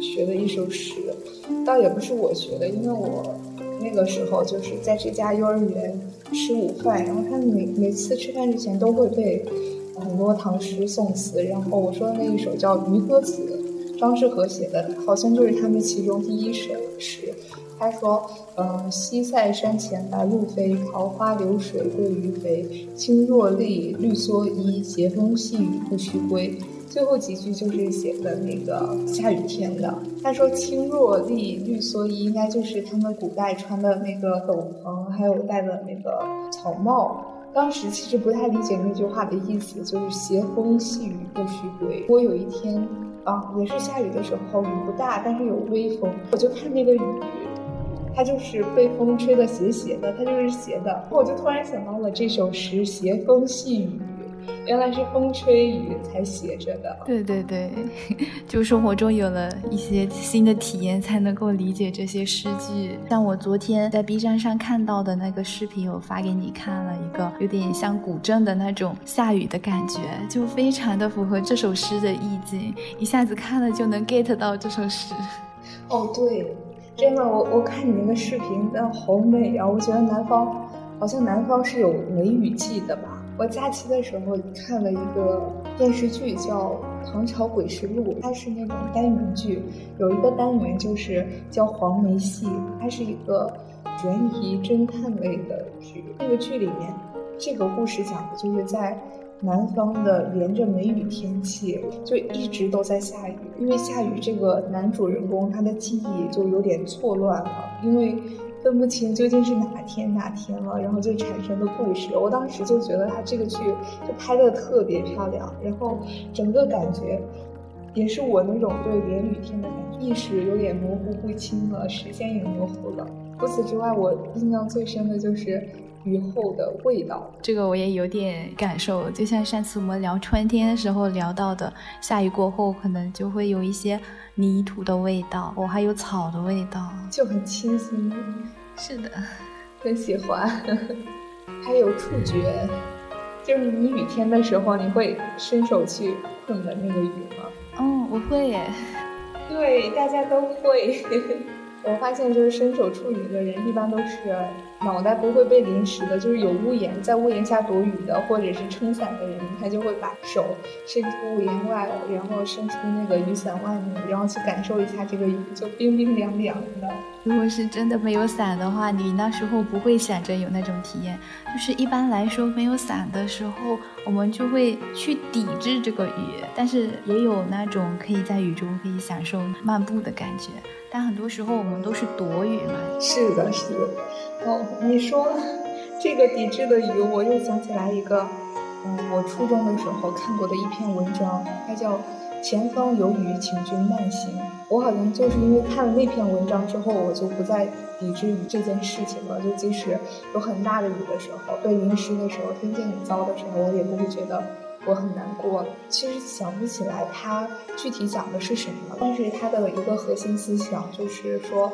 A: 学的一首诗。倒也不是我学的，因为我那个时候就是在这家幼儿园吃午饭，然后他每每次吃饭之前都会背很多唐诗宋词，然后我说的那一首叫《渔歌词》，张志和写的，好像就是他们其中第一首诗。他说：“嗯，西塞山前白鹭飞，桃花流水鳜鱼肥。青箬笠，绿蓑衣，斜风细雨不须归。”最后几句就是写的那个下雨天的。他说青箬笠绿蓑衣，应该就是他们古代穿的那个斗篷，还有戴的那个草帽。当时其实不太理解那句话的意思，就是斜风细雨不须归。我有一天啊，也是下雨的时候，雨不大，但是有微风，我就看那个雨。它就是被风吹得斜斜的，它就是斜的。我就突然想到了这首诗《斜风细雨》。原来是风吹雨才写着的。
B: 对对对，(laughs) 就生活中有了一些新的体验，才能够理解这些诗句。像我昨天在 B 站上看到的那个视频，我发给你看了一个，有点像古镇的那种下雨的感觉，就非常的符合这首诗的意境，一下子看了就能 get 到这首诗。
A: 哦，对，真的，我我看你那个视频，那好美啊！我觉得南方，好像南方是有梅雨季的吧。我假期的时候看了一个电视剧，叫《唐朝诡事录》，它是那种单元剧，有一个单元就是叫黄梅戏，它是一个悬疑侦探类的剧。那个剧里面，这个故事讲的就是在南方的连着梅雨天气，就一直都在下雨。因为下雨，这个男主人公他的记忆就有点错乱了，因为。分不清究竟是哪天哪天了，然后就产生的故事。我当时就觉得他这个剧就拍的特别漂亮，然后整个感觉也是我那种对连雨天的感觉，意识有点模糊不清了，时间也模糊了。除此之外，我印象最深的就是雨后的味道。
B: 这个我也有点感受，就像上次我们聊春天的时候聊到的，下雨过后可能就会有一些。泥土的味道，我还有草的味道，
A: 就很清新。
B: 是的，
A: 很喜欢。(laughs) 还有触觉，就是你雨天的时候，你会伸手去碰的那个雨吗？
B: 嗯，我会耶。
A: 对，大家都会。(laughs) 我发现，就是伸手触雨的人，一般都是。脑袋不会被淋湿的，就是有屋檐，在屋檐下躲雨的，或者是撑伞的人，他就会把手伸出屋檐外，然后伸出那个雨伞外面，然后去感受一下这个雨，就冰冰凉凉的。
B: 如果是真的没有伞的话，你那时候不会想着有那种体验。就是一般来说，没有伞的时候，我们就会去抵制这个雨，但是也有那种可以在雨中可以享受漫步的感觉。但很多时候我们都是躲雨嘛。
A: 是的，是的。哦，你说这个抵制的雨，我又想起来一个，嗯，我初中的时候看过的一篇文章，它叫《前方有雨，请君慢行》。我好像就是因为看了那篇文章之后，我就不再抵制雨这件事情了。就即使有很大的雨的时候，被淋湿的时候，天气很糟的时候，我也不会觉得我很难过。其实想不起来它具体讲的是什么，但是它的一个核心思想就是说。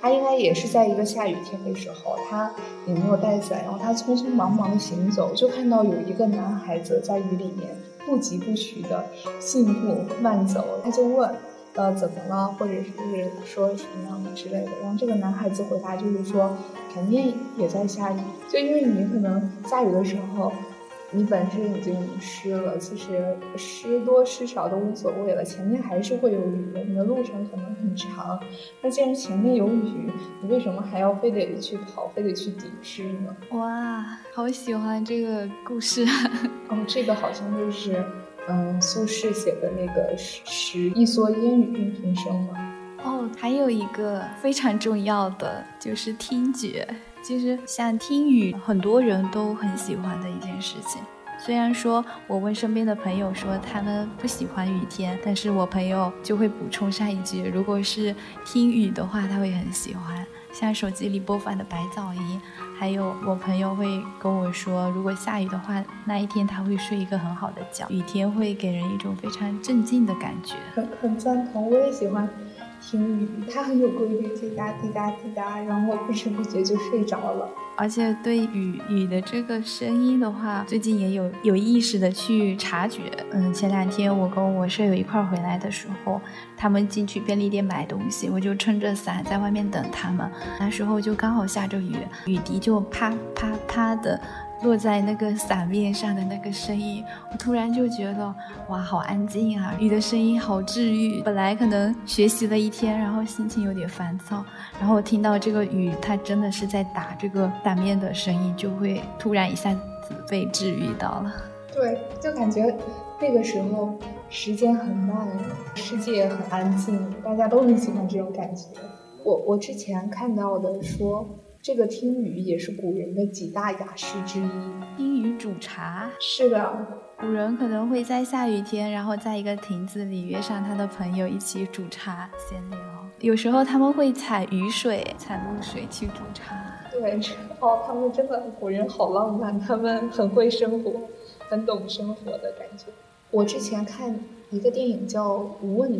A: 他应该也是在一个下雨天的时候，他也没有带伞，然后他匆匆忙忙的行走，就看到有一个男孩子在雨里面不疾不徐的信步慢走，他就问，呃，怎么了，或者是说什么样的之类的，然后这个男孩子回答就是说，肯定也在下雨，就因为你可能下雨的时候。你本身已经湿了，其实湿多湿少都无所谓了，前面还是会有雨的，你的路程可能很长。那既然前面有雨，你为什么还要非得去跑，非得去抵制呢？
B: 哇，好喜欢这个故事。
A: 哦，这个好像就是，嗯，苏轼写的那个诗《一蓑烟雨任平生》嘛。
B: 哦，还有一个非常重要的就是听觉。其实像听雨，很多人都很喜欢的一件事情。虽然说我问身边的朋友说他们不喜欢雨天，但是我朋友就会补充上一句：如果是听雨的话，他会很喜欢。像手机里播放的白噪音，还有我朋友会跟我说，如果下雨的话，那一天他会睡一个很好的觉。雨天会给人一种非常镇静的感觉。
A: 很很赞同，我也喜欢。听雨，它很有规律，滴答滴答滴答，然后不知不觉就睡着了。
B: 而且对雨雨的这个声音的话，最近也有有意识的去察觉。嗯，前两天我跟我舍友一块回来的时候，他们进去便利店买东西，我就撑着伞在外面等他们。那时候就刚好下着雨，雨滴就啪啪啪的。落在那个伞面上的那个声音，我突然就觉得哇，好安静啊！雨的声音好治愈。本来可能学习了一天，然后心情有点烦躁，然后听到这个雨，它真的是在打这个伞面的声音，就会突然一下子被治愈到了。
A: 对，就感觉那个时候时间很慢，世界很安静，大家都很喜欢这种感觉。我我之前看到的说。这个听雨也是古人的几大雅事之一。
B: 听雨煮茶，
A: 是的，
B: 古人可能会在下雨天，然后在一个亭子里约上他的朋友一起煮茶闲聊。有时候他们会采雨水、采露水去煮茶。
A: 对，(laughs) 哦，他们真的古人好浪漫，他们很会生活，很懂生活的感觉。我之前看一个电影叫《无问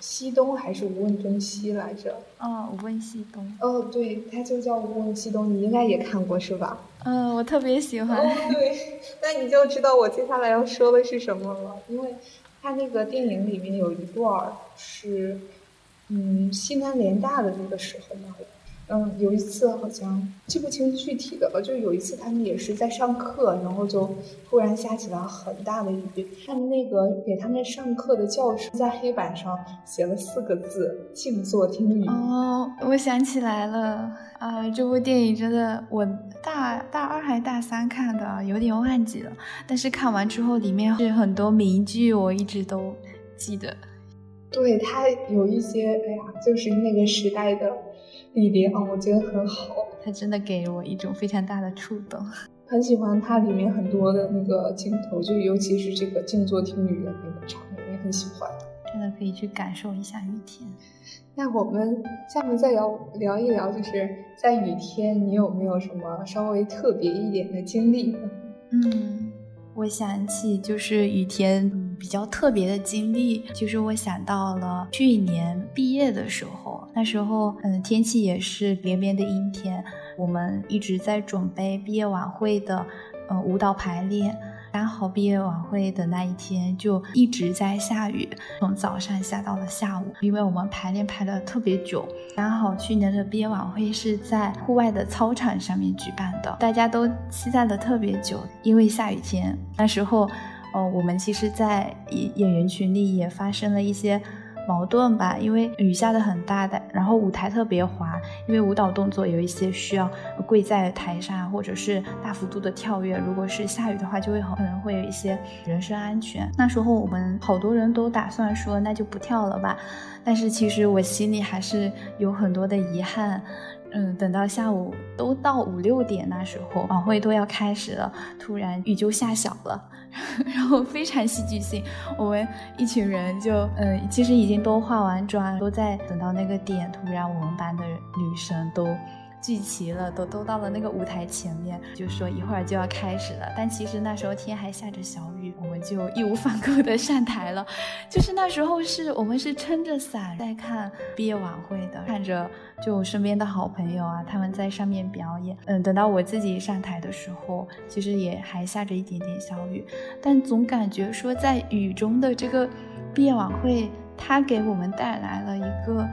A: 西东》还是《无问东西》来着？
B: 哦，无问西东。
A: 哦，对，它就叫《无问西东》，你应该也看过是吧？
B: 嗯，我特别喜欢。
A: 哦，对，那你就知道我接下来要说的是什么了，因为它那个电影里面有一段是。嗯，西南联大的那个时候嘛，嗯，有一次好像记不清具体的了，就有一次他们也是在上课，然后就突然下起了很大的雨。他们那个给他们上课的教授在黑板上写了四个字“静坐听雨”。
B: 哦，我想起来了，啊，这部电影真的，我大大二还大三看的，有点忘记了。但是看完之后，里面是很多名句，我一直都记得。
A: 对他有一些，哎呀，就是那个时代的力量，我觉得很好。
B: 他真的给我一种非常大的触动，(laughs)
A: 很喜欢它里面很多的那个镜头，就尤其是这个静坐听雨的那个场面，也很喜欢。
B: 真的可以去感受一下雨天。
A: 那我们下面再聊聊一聊，就是在雨天，你有没有什么稍微特别一点的经历呢？
B: 嗯，我想起就是雨天。比较特别的经历，就是我想到了去年毕业的时候，那时候嗯天气也是连绵的阴天，我们一直在准备毕业晚会的呃舞蹈排练。刚好毕业晚会的那一天就一直在下雨，从早上下到了下午，因为我们排练排的特别久。刚好去年的毕业晚会是在户外的操场上面举办的，大家都期待的特别久，因为下雨天那时候。哦，我们其实，在演演员群里也发生了一些矛盾吧，因为雨下的很大的，然后舞台特别滑，因为舞蹈动作有一些需要跪在台上，或者是大幅度的跳跃。如果是下雨的话，就会很可能会有一些人身安全。那时候我们好多人都打算说，那就不跳了吧。但是其实我心里还是有很多的遗憾。嗯，等到下午都到五六点那时候，晚会都要开始了，突然雨就下小了。(laughs) 然后非常戏剧性，我们一群人就，嗯，其实已经都化完妆，都在等到那个点，突然我们班的女生都。聚齐了，都都到了那个舞台前面，就说一会儿就要开始了。但其实那时候天还下着小雨，我们就义无反顾的上台了。就是那时候是我们是撑着伞在看毕业晚会的，看着就身边的好朋友啊，他们在上面表演。嗯，等到我自己上台的时候，其实也还下着一点点小雨，但总感觉说在雨中的这个毕业晚会，它给我们带来了一个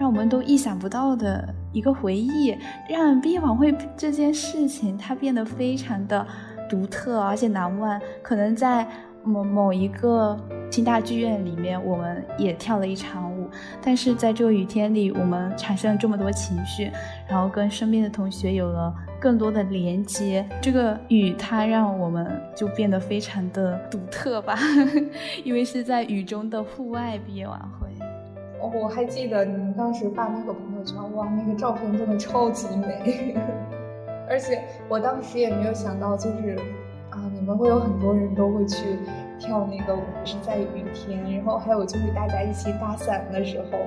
B: 让我们都意想不到的。一个回忆，让毕业晚会这件事情它变得非常的独特，而且难忘。可能在某某一个清大剧院里面，我们也跳了一场舞，但是在这个雨天里，我们产生了这么多情绪，然后跟身边的同学有了更多的连接。这个雨它让我们就变得非常的独特吧，(laughs) 因为是在雨中的户外毕业晚会。
A: 我还记得你们当时发那个朋友圈，哇，那个照片真的超级美，(laughs) 而且我当时也没有想到，就是啊，你们会有很多人都会去跳那个舞，是在雨天，然后还有就是大家一起打伞的时候，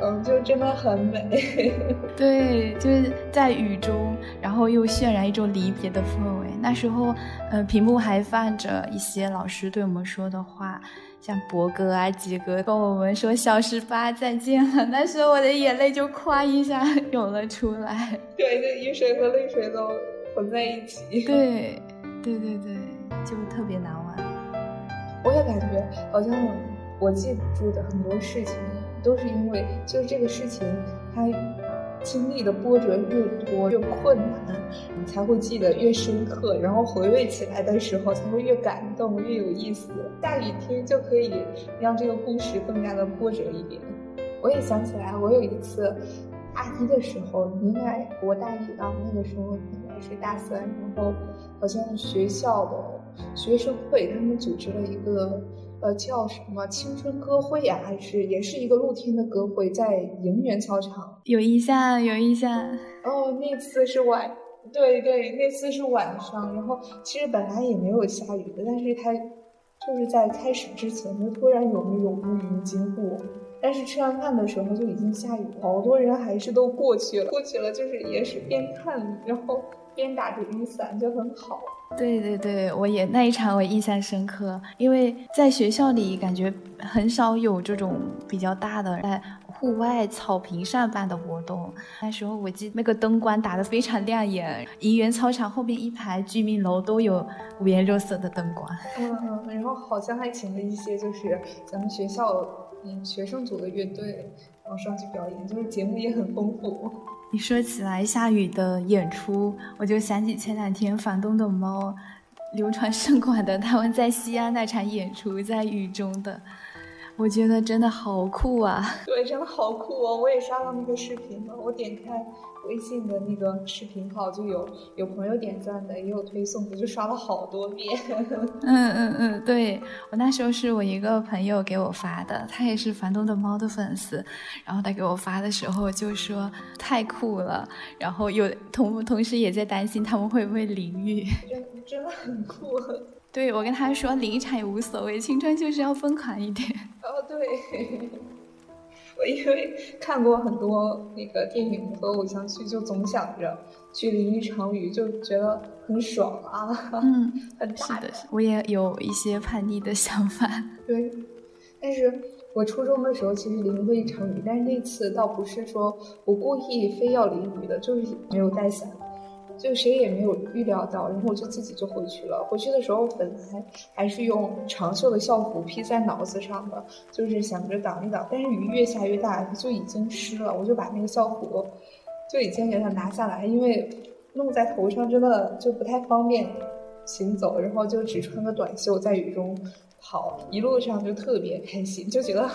A: 嗯，就真的很美。(laughs)
B: 对，就是在雨中，然后又渲染一种离别的氛围。那时候，呃，屏幕还放着一些老师对我们说的话。像博哥啊、吉哥跟我们说小十八再见了，那时候我的眼泪就咵一下 (laughs) 涌了出来。
A: 对，就雨水和泪水都混在一起。
B: 对，对对对，就特别难忘。
A: 我也感觉好像我记不住的很多事情，都是因为就是这个事情它。经历的波折越多越困难，你才会记得越深刻，然后回味起来的时候才会越感动越有意思。下雨天就可以让这个故事更加的波折一点。我也想起来，我有一次大一的时候，应该我大一啊，那个时候应该是大三，然后好像学校的学生会他们组织了一个呃，叫什么青春歌会呀？还是也是一个露天的歌会，在营园操场。
B: 有印象，有印象。
A: 哦，那次是晚，对对，那次是晚上。然后其实本来也没有下雨的，但是它就是在开始之前就突然有那种乌云经过。但是吃完饭的时候就已经下雨，好多人还是都过去了。过去了就是也是边看，然后边打着雨伞，就很好。
B: 对对对，我也那一场我印象深刻，因为在学校里感觉很少有这种比较大的在户外草坪上办的活动。那时候我记得那个灯光打得非常亮眼，怡园操场后面一排居民楼都有五颜六色的灯光。
A: 嗯嗯，然后好像还请了一些就是咱们学校嗯学生组的乐队，然后上去表演，就是节目也很丰富。
B: 你说起来下雨的演出，我就想起前两天房东的猫流传 (laughs) 甚广的他们在西安那场演出，在雨中的，我觉得真的好酷啊！
A: 对，真的好酷哦！我也刷到那个视频了，我点开。微信的那个视频号就有有朋友点赞的，也有推送的，就刷了好多遍。(laughs)
B: 嗯嗯嗯，对我那时候是我一个朋友给我发的，他也是房东的猫的粉丝，然后他给我发的时候就说太酷了，然后有同同时也在担心他们会不会淋雨。
A: 真真的很酷。
B: 对我跟他说淋一场也无所谓，青春就是要疯狂一点。
A: 哦，对。我 (laughs) 因为看过很多那个电影和偶像剧，就总想着去淋一场雨，就觉得很爽啊。
B: 嗯，(laughs)
A: 很大
B: 的。我也有一些叛逆的想法。(laughs)
A: 对，但是我初中的时候其实淋过一场雨，但是那次倒不是说我故意非要淋雨的，就是没有带伞。就谁也没有预料到，然后我就自己就回去了。回去的时候本来还是用长袖的校服披在脑子上的，就是想着挡一挡。但是雨越下越大，就已经湿了，我就把那个校服就已经给它拿下来，因为弄在头上真的就不太方便行走，然后就只穿个短袖在雨中。好，一路上就特别开心，就觉得 (laughs) 哇，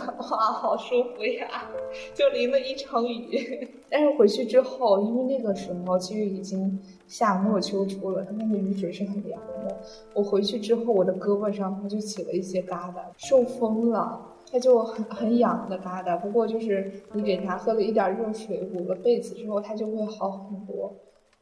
A: 好舒服呀！(laughs) 就淋了一场雨，(laughs) 但是回去之后，因为那个时候其实已经夏末秋初了，它那个雨水是很凉的。我回去之后，我的胳膊上它就起了一些疙瘩，受风了，它就很很痒的疙瘩。不过就是你给它喝了一点热水，捂了被子之后，它就会好很多。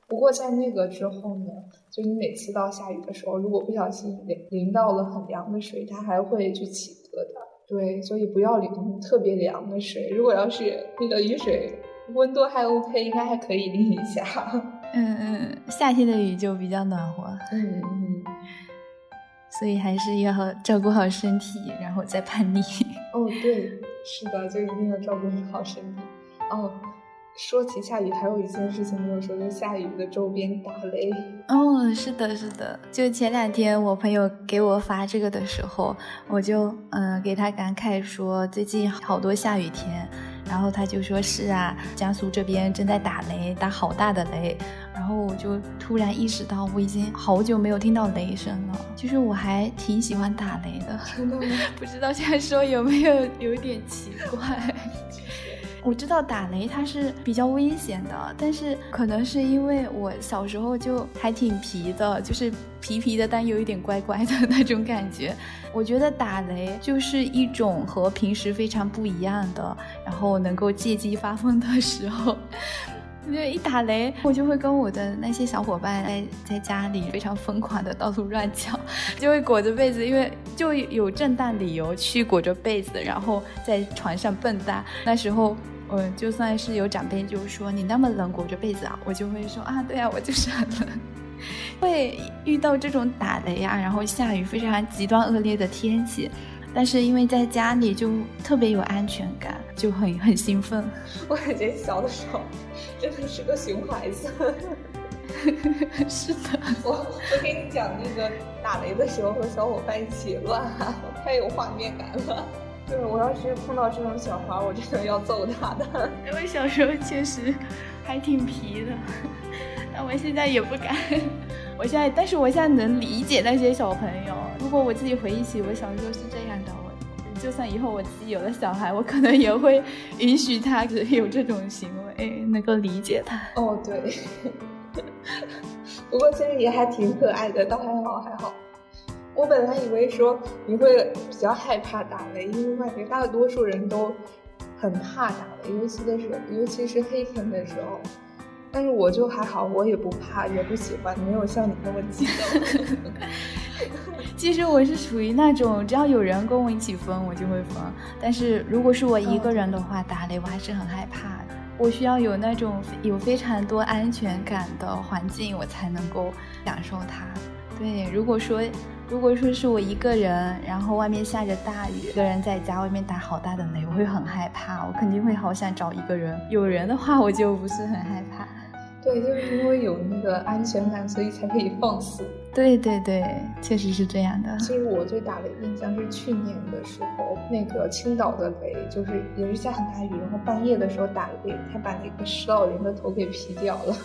A: 不过在那个之后呢，就你每次到下雨的时候，如果不小心淋淋到了很凉的水，它还会去起疙瘩。对，所以不要淋特别凉的水。如果要是那个雨水温度还 OK，应该还可以淋一下。
B: 嗯嗯，夏天的雨就比较暖和。
A: 嗯嗯，
B: 所以还是要照顾好身体，然后再叛逆。
A: 哦，对，是的，就一定要照顾好身体。哦。说起下雨，还有一件事情没有说，就下雨的周边打雷。
B: 哦，是的，是的。就前两天我朋友给我发这个的时候，我就嗯给他感慨说，最近好多下雨天。然后他就说是啊，江苏这边正在打雷，打好大的雷。然后我就突然意识到，我已经好久没有听到雷声了。就是我还挺喜欢打雷的，
A: 真的吗？(laughs)
B: 不知道这样说有没有有点奇怪。(laughs) 我知道打雷它是比较危险的，但是可能是因为我小时候就还挺皮的，就是皮皮的，但有一点乖乖的那种感觉。我觉得打雷就是一种和平时非常不一样的，然后能够借机发疯的时候。就一打雷，我就会跟我的那些小伙伴在在家里非常疯狂的到处乱叫，(laughs) 就会裹着被子，因为就有正当理由去裹着被子，然后在床上蹦跶。那时候，嗯，就算是有长辈就说你那么冷裹着被子啊，我就会说啊，对啊，我就是很冷。(laughs) 会遇到这种打雷啊，然后下雨非常极端恶劣的天气。但是因为在家里就特别有安全感，就很很兴奋。(laughs)
A: 我感觉小的时候真的是个熊孩子。(laughs)
B: 是的，
A: 我我给你讲那个打雷的时候和小伙伴一起乱喊，我 (laughs) 太有画面感了。对，我要是碰到这种小孩，我真的要揍他的。
B: 因为小时候确实还挺皮的，但我现在也不敢。我现在，但是我现在能理解那些小朋友。如果我自己回忆起我小时候是这样的，我就算以后我自己有了小孩，我可能也会允许他有这种行为，能够理解他。
A: 哦，对。(laughs) 不过其实也还挺可爱的，倒还好还好。我本来以为说你会比较害怕打雷，因为外面大多数人都很怕打雷，尤其的是尤其是黑天的时候。但是我就还好，我也不怕，也不喜欢，没有像你那么激动。(laughs) (laughs)
B: 其实我是属于那种，只要有人跟我一起疯，我就会疯。但是如果是我一个人的话，打雷我还是很害怕的。我需要有那种有非常多安全感的环境，我才能够享受它。对，如果说如果说是我一个人，然后外面下着大雨，一个人在家外面打好大的雷，我会很害怕，我肯定会好想找一个人。有人的话，我就不是很害怕。
A: 对，就是因为有那个安全感，所以才可以放肆。
B: 对对对，确实是这样的。
A: 其实我最大的印象是去年的时候，那个青岛的雷，就是也是下很大雨，然后半夜的时候打雷，他把那个石老人的头给劈掉了。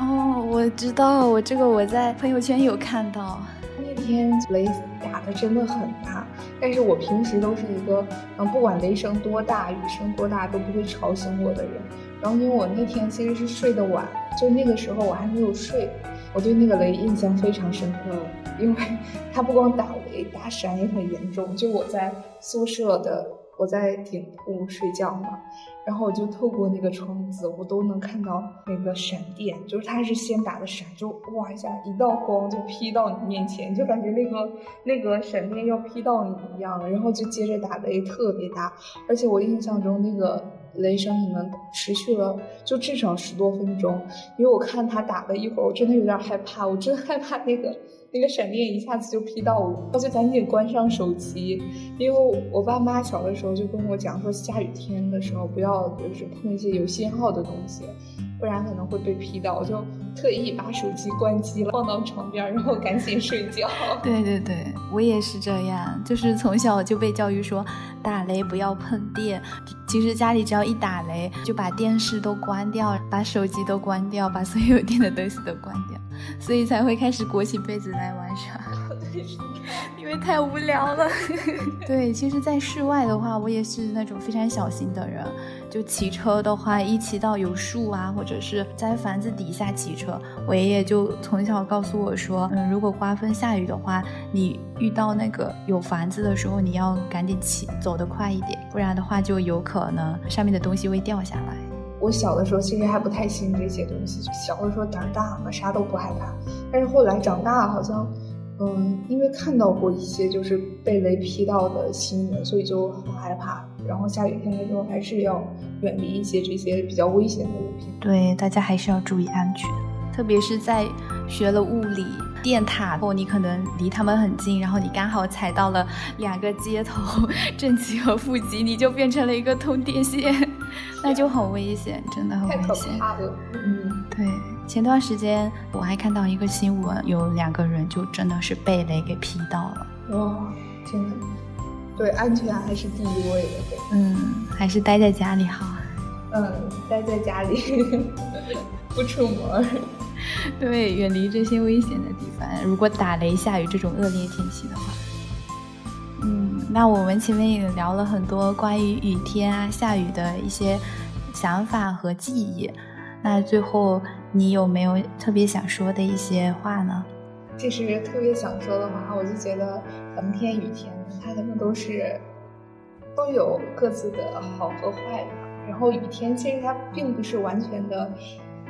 B: 哦，我知道，我这个我在朋友圈有看到。(laughs)
A: 那天雷打的真的很大，但是我平时都是一个，嗯，不管雷声多大，雨声多大都不会吵醒我的人。然后因为我那天其实是睡得晚，就那个时候我还没有睡，我对那个雷印象非常深刻，因为 (laughs) 它不光打雷，打闪也很严重。就我在宿舍的，我在顶铺睡觉嘛，然后我就透过那个窗子，我都能看到那个闪电，就是它是先打的闪，就哇一下一道光就劈到你面前，就感觉那个那个闪电要劈到你一样，然后就接着打雷特别大，而且我印象中那个。雷声可能持续了就至少十多分钟，因为我看他打了一会儿，我真的有点害怕，我真害怕那个那个闪电一下子就劈到我，我就赶紧关上手机，因为我爸妈小的时候就跟我讲说，下雨天的时候不要就是碰一些有信号的东西。不然可能会被劈到，我就特意把手机关机了，放到床边，然后赶紧睡觉。(laughs)
B: 对对对，我也是这样，就是从小就被教育说打雷不要碰电。其实家里只要一打雷，就把电视都关掉，把手机都关掉，把所有电的东西都关掉，所以才会开始裹起被子来玩耍。(laughs) 因为太无聊了。(laughs) 对，其实，在室外的话，我也是那种非常小心的人。就骑车的话，一骑到有树啊，或者是在房子底下骑车，我爷爷就从小告诉我说，嗯，如果刮风下雨的话，你遇到那个有房子的时候，你要赶紧骑，走得快一点，不然的话就有可能上面的东西会掉下来。
A: 我小的时候其实还不太信这些东西，小的时候胆大嘛，啥都不害怕。但是后来长大，好像。嗯，因为看到过一些就是被雷劈到的新闻，所以就很害怕。然后下雨天的时候，还是要远离一些这些比较危险的物品。
B: 对，大家还是要注意安全，特别是在学了物理电塔后，你可能离他们很近，然后你刚好踩到了两个接头，(laughs) 正极和负极，你就变成了一个通电线，那就很危险，真的很危险。太
A: 可怕了。嗯，
B: 对。前段时间我还看到一个新闻，有两个人就真的是被雷给劈到了。
A: 哇，真的，对，安全还是第一位的。
B: 嗯，还是待在家里好。
A: 嗯，待在家里，(laughs) 不出门。
B: 对，远离这些危险的地方。如果打雷下雨这种恶劣天气的话，嗯，那我们前面也聊了很多关于雨天啊、下雨的一些想法和记忆。那最后，你有没有特别想说的一些话呢？
A: 其实特别想说的话，我就觉得晴天雨天，它可能都是都有各自的好和坏吧。然后雨天其实它并不是完全的。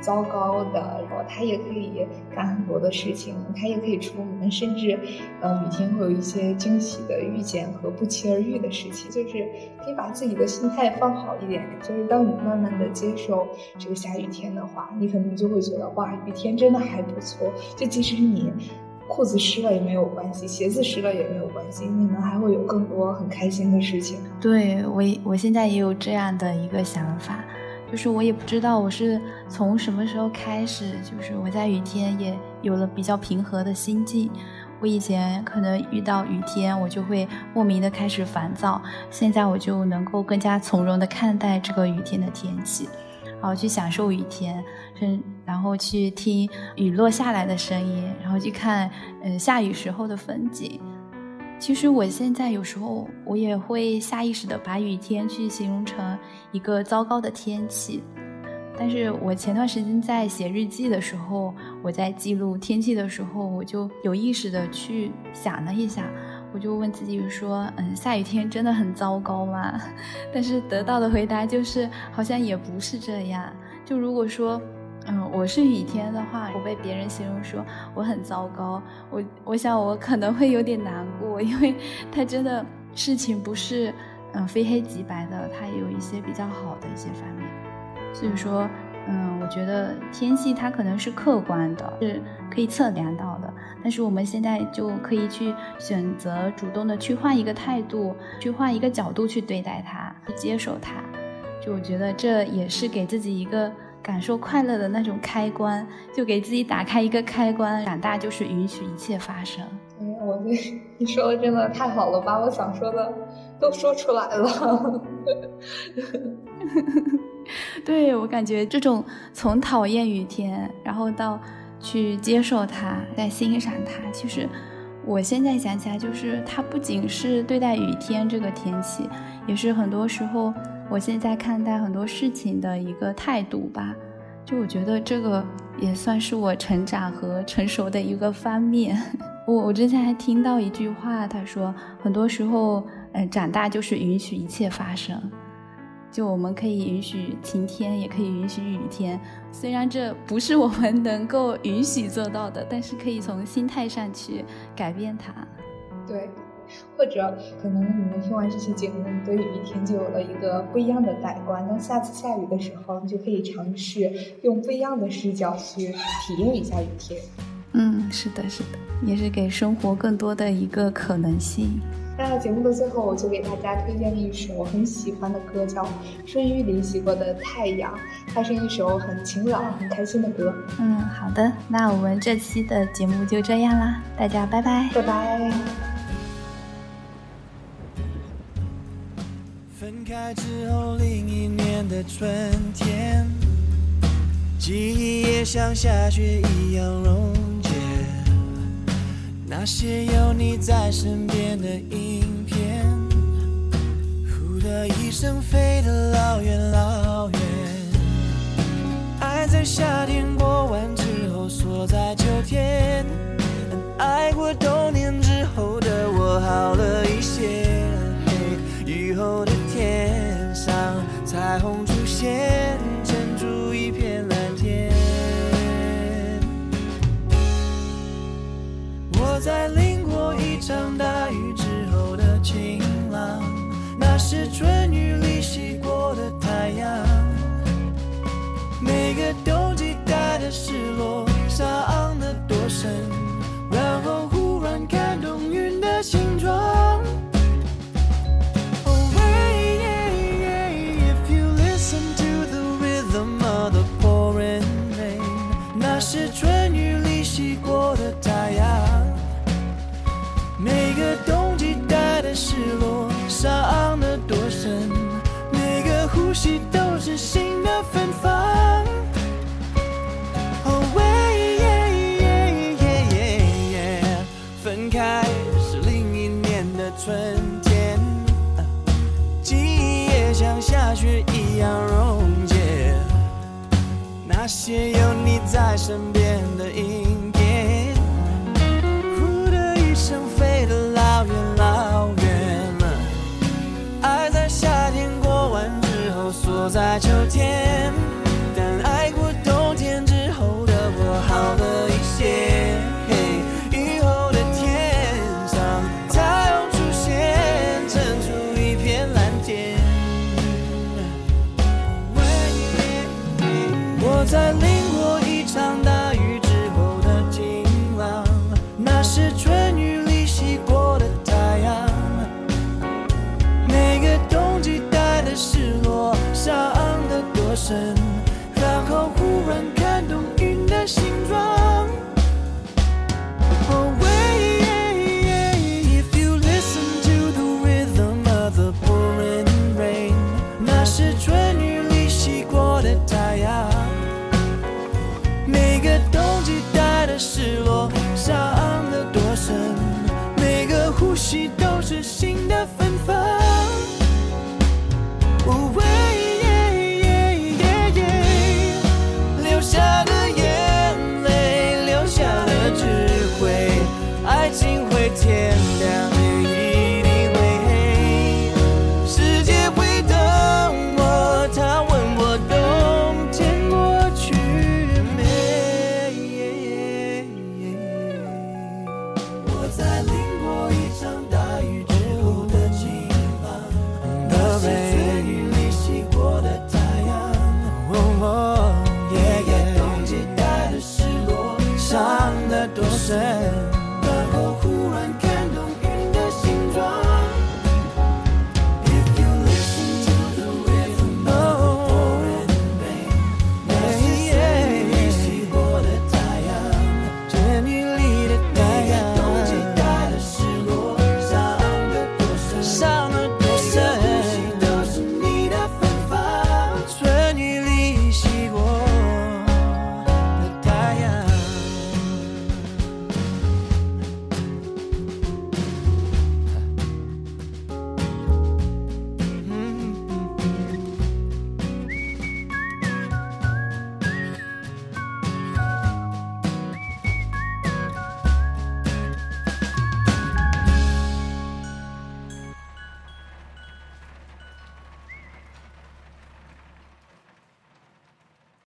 A: 糟糕的，然后他也可以干很多的事情，他也可以出门，甚至，呃，雨天会有一些惊喜的遇见和不期而遇的事情，就是可以把自己的心态放好一点。就是当你慢慢的接受这个下雨天的话，你可能就会觉得哇，雨天真的还不错。就即使你裤子湿了也没有关系，鞋子湿了也没有关系，你们还会有更多很开心的事情。
B: 对我，我现在也有这样的一个想法。就是我也不知道我是从什么时候开始，就是我在雨天也有了比较平和的心境。我以前可能遇到雨天，我就会莫名的开始烦躁，现在我就能够更加从容的看待这个雨天的天气，然后去享受雨天，嗯，然后去听雨落下来的声音，然后去看嗯下雨时候的风景。其实我现在有时候我也会下意识的把雨天去形容成一个糟糕的天气，但是我前段时间在写日记的时候，我在记录天气的时候，我就有意识的去想了一下，我就问自己说，嗯，下雨天真的很糟糕吗？(laughs) 但是得到的回答就是，好像也不是这样。就如果说，嗯，我是雨天的话，我被别人形容说我很糟糕，我我想我可能会有点难过，因为他真的事情不是嗯非黑即白的，它有一些比较好的一些方面。所以说，嗯，我觉得天气它可能是客观的，是可以测量到的，但是我们现在就可以去选择主动的去换一个态度，去换一个角度去对待它，去接受它。就我觉得这也是给自己一个。感受快乐的那种开关，就给自己打开一个开关。长大就是允许一切发生。
A: 哎，我这你说的真的太好了，把我想说的都说出来了。(laughs) (laughs)
B: 对我感觉这种从讨厌雨天，然后到去接受它，再欣赏它，其实我现在想起来，就是它不仅是对待雨天这个天气，也是很多时候。我现在看待很多事情的一个态度吧，就我觉得这个也算是我成长和成熟的一个方面。(laughs) 我我之前还听到一句话，他说很多时候，嗯，长大就是允许一切发生。就我们可以允许晴天，也可以允许雨天，虽然这不是我们能够允许做到的，但是可以从心态上去改变它。
A: 对。或者可能你们听完这期节目，对雨天就有了一个不一样的改观。当下次下雨的时候，你就可以尝试用不一样的视角去体验一下雨天。
B: 嗯，是的，是的，也是给生活更多的一个可能性。
A: 那节目的最后，我就给大家推荐一首我很喜欢的歌，叫孙玉玲写过的《太阳》，它是一首很晴朗、很开心的歌。
B: 嗯，好的，那我们这期的节目就这样啦，大家拜拜，
A: 拜拜。
C: 分开之后，另一年的春天，记忆也像下雪一样溶解。那些有你在身边的影片，呼的一声飞得老远老远。爱在夏天是春那些有你。在身边身，然后忽然看懂云的形状。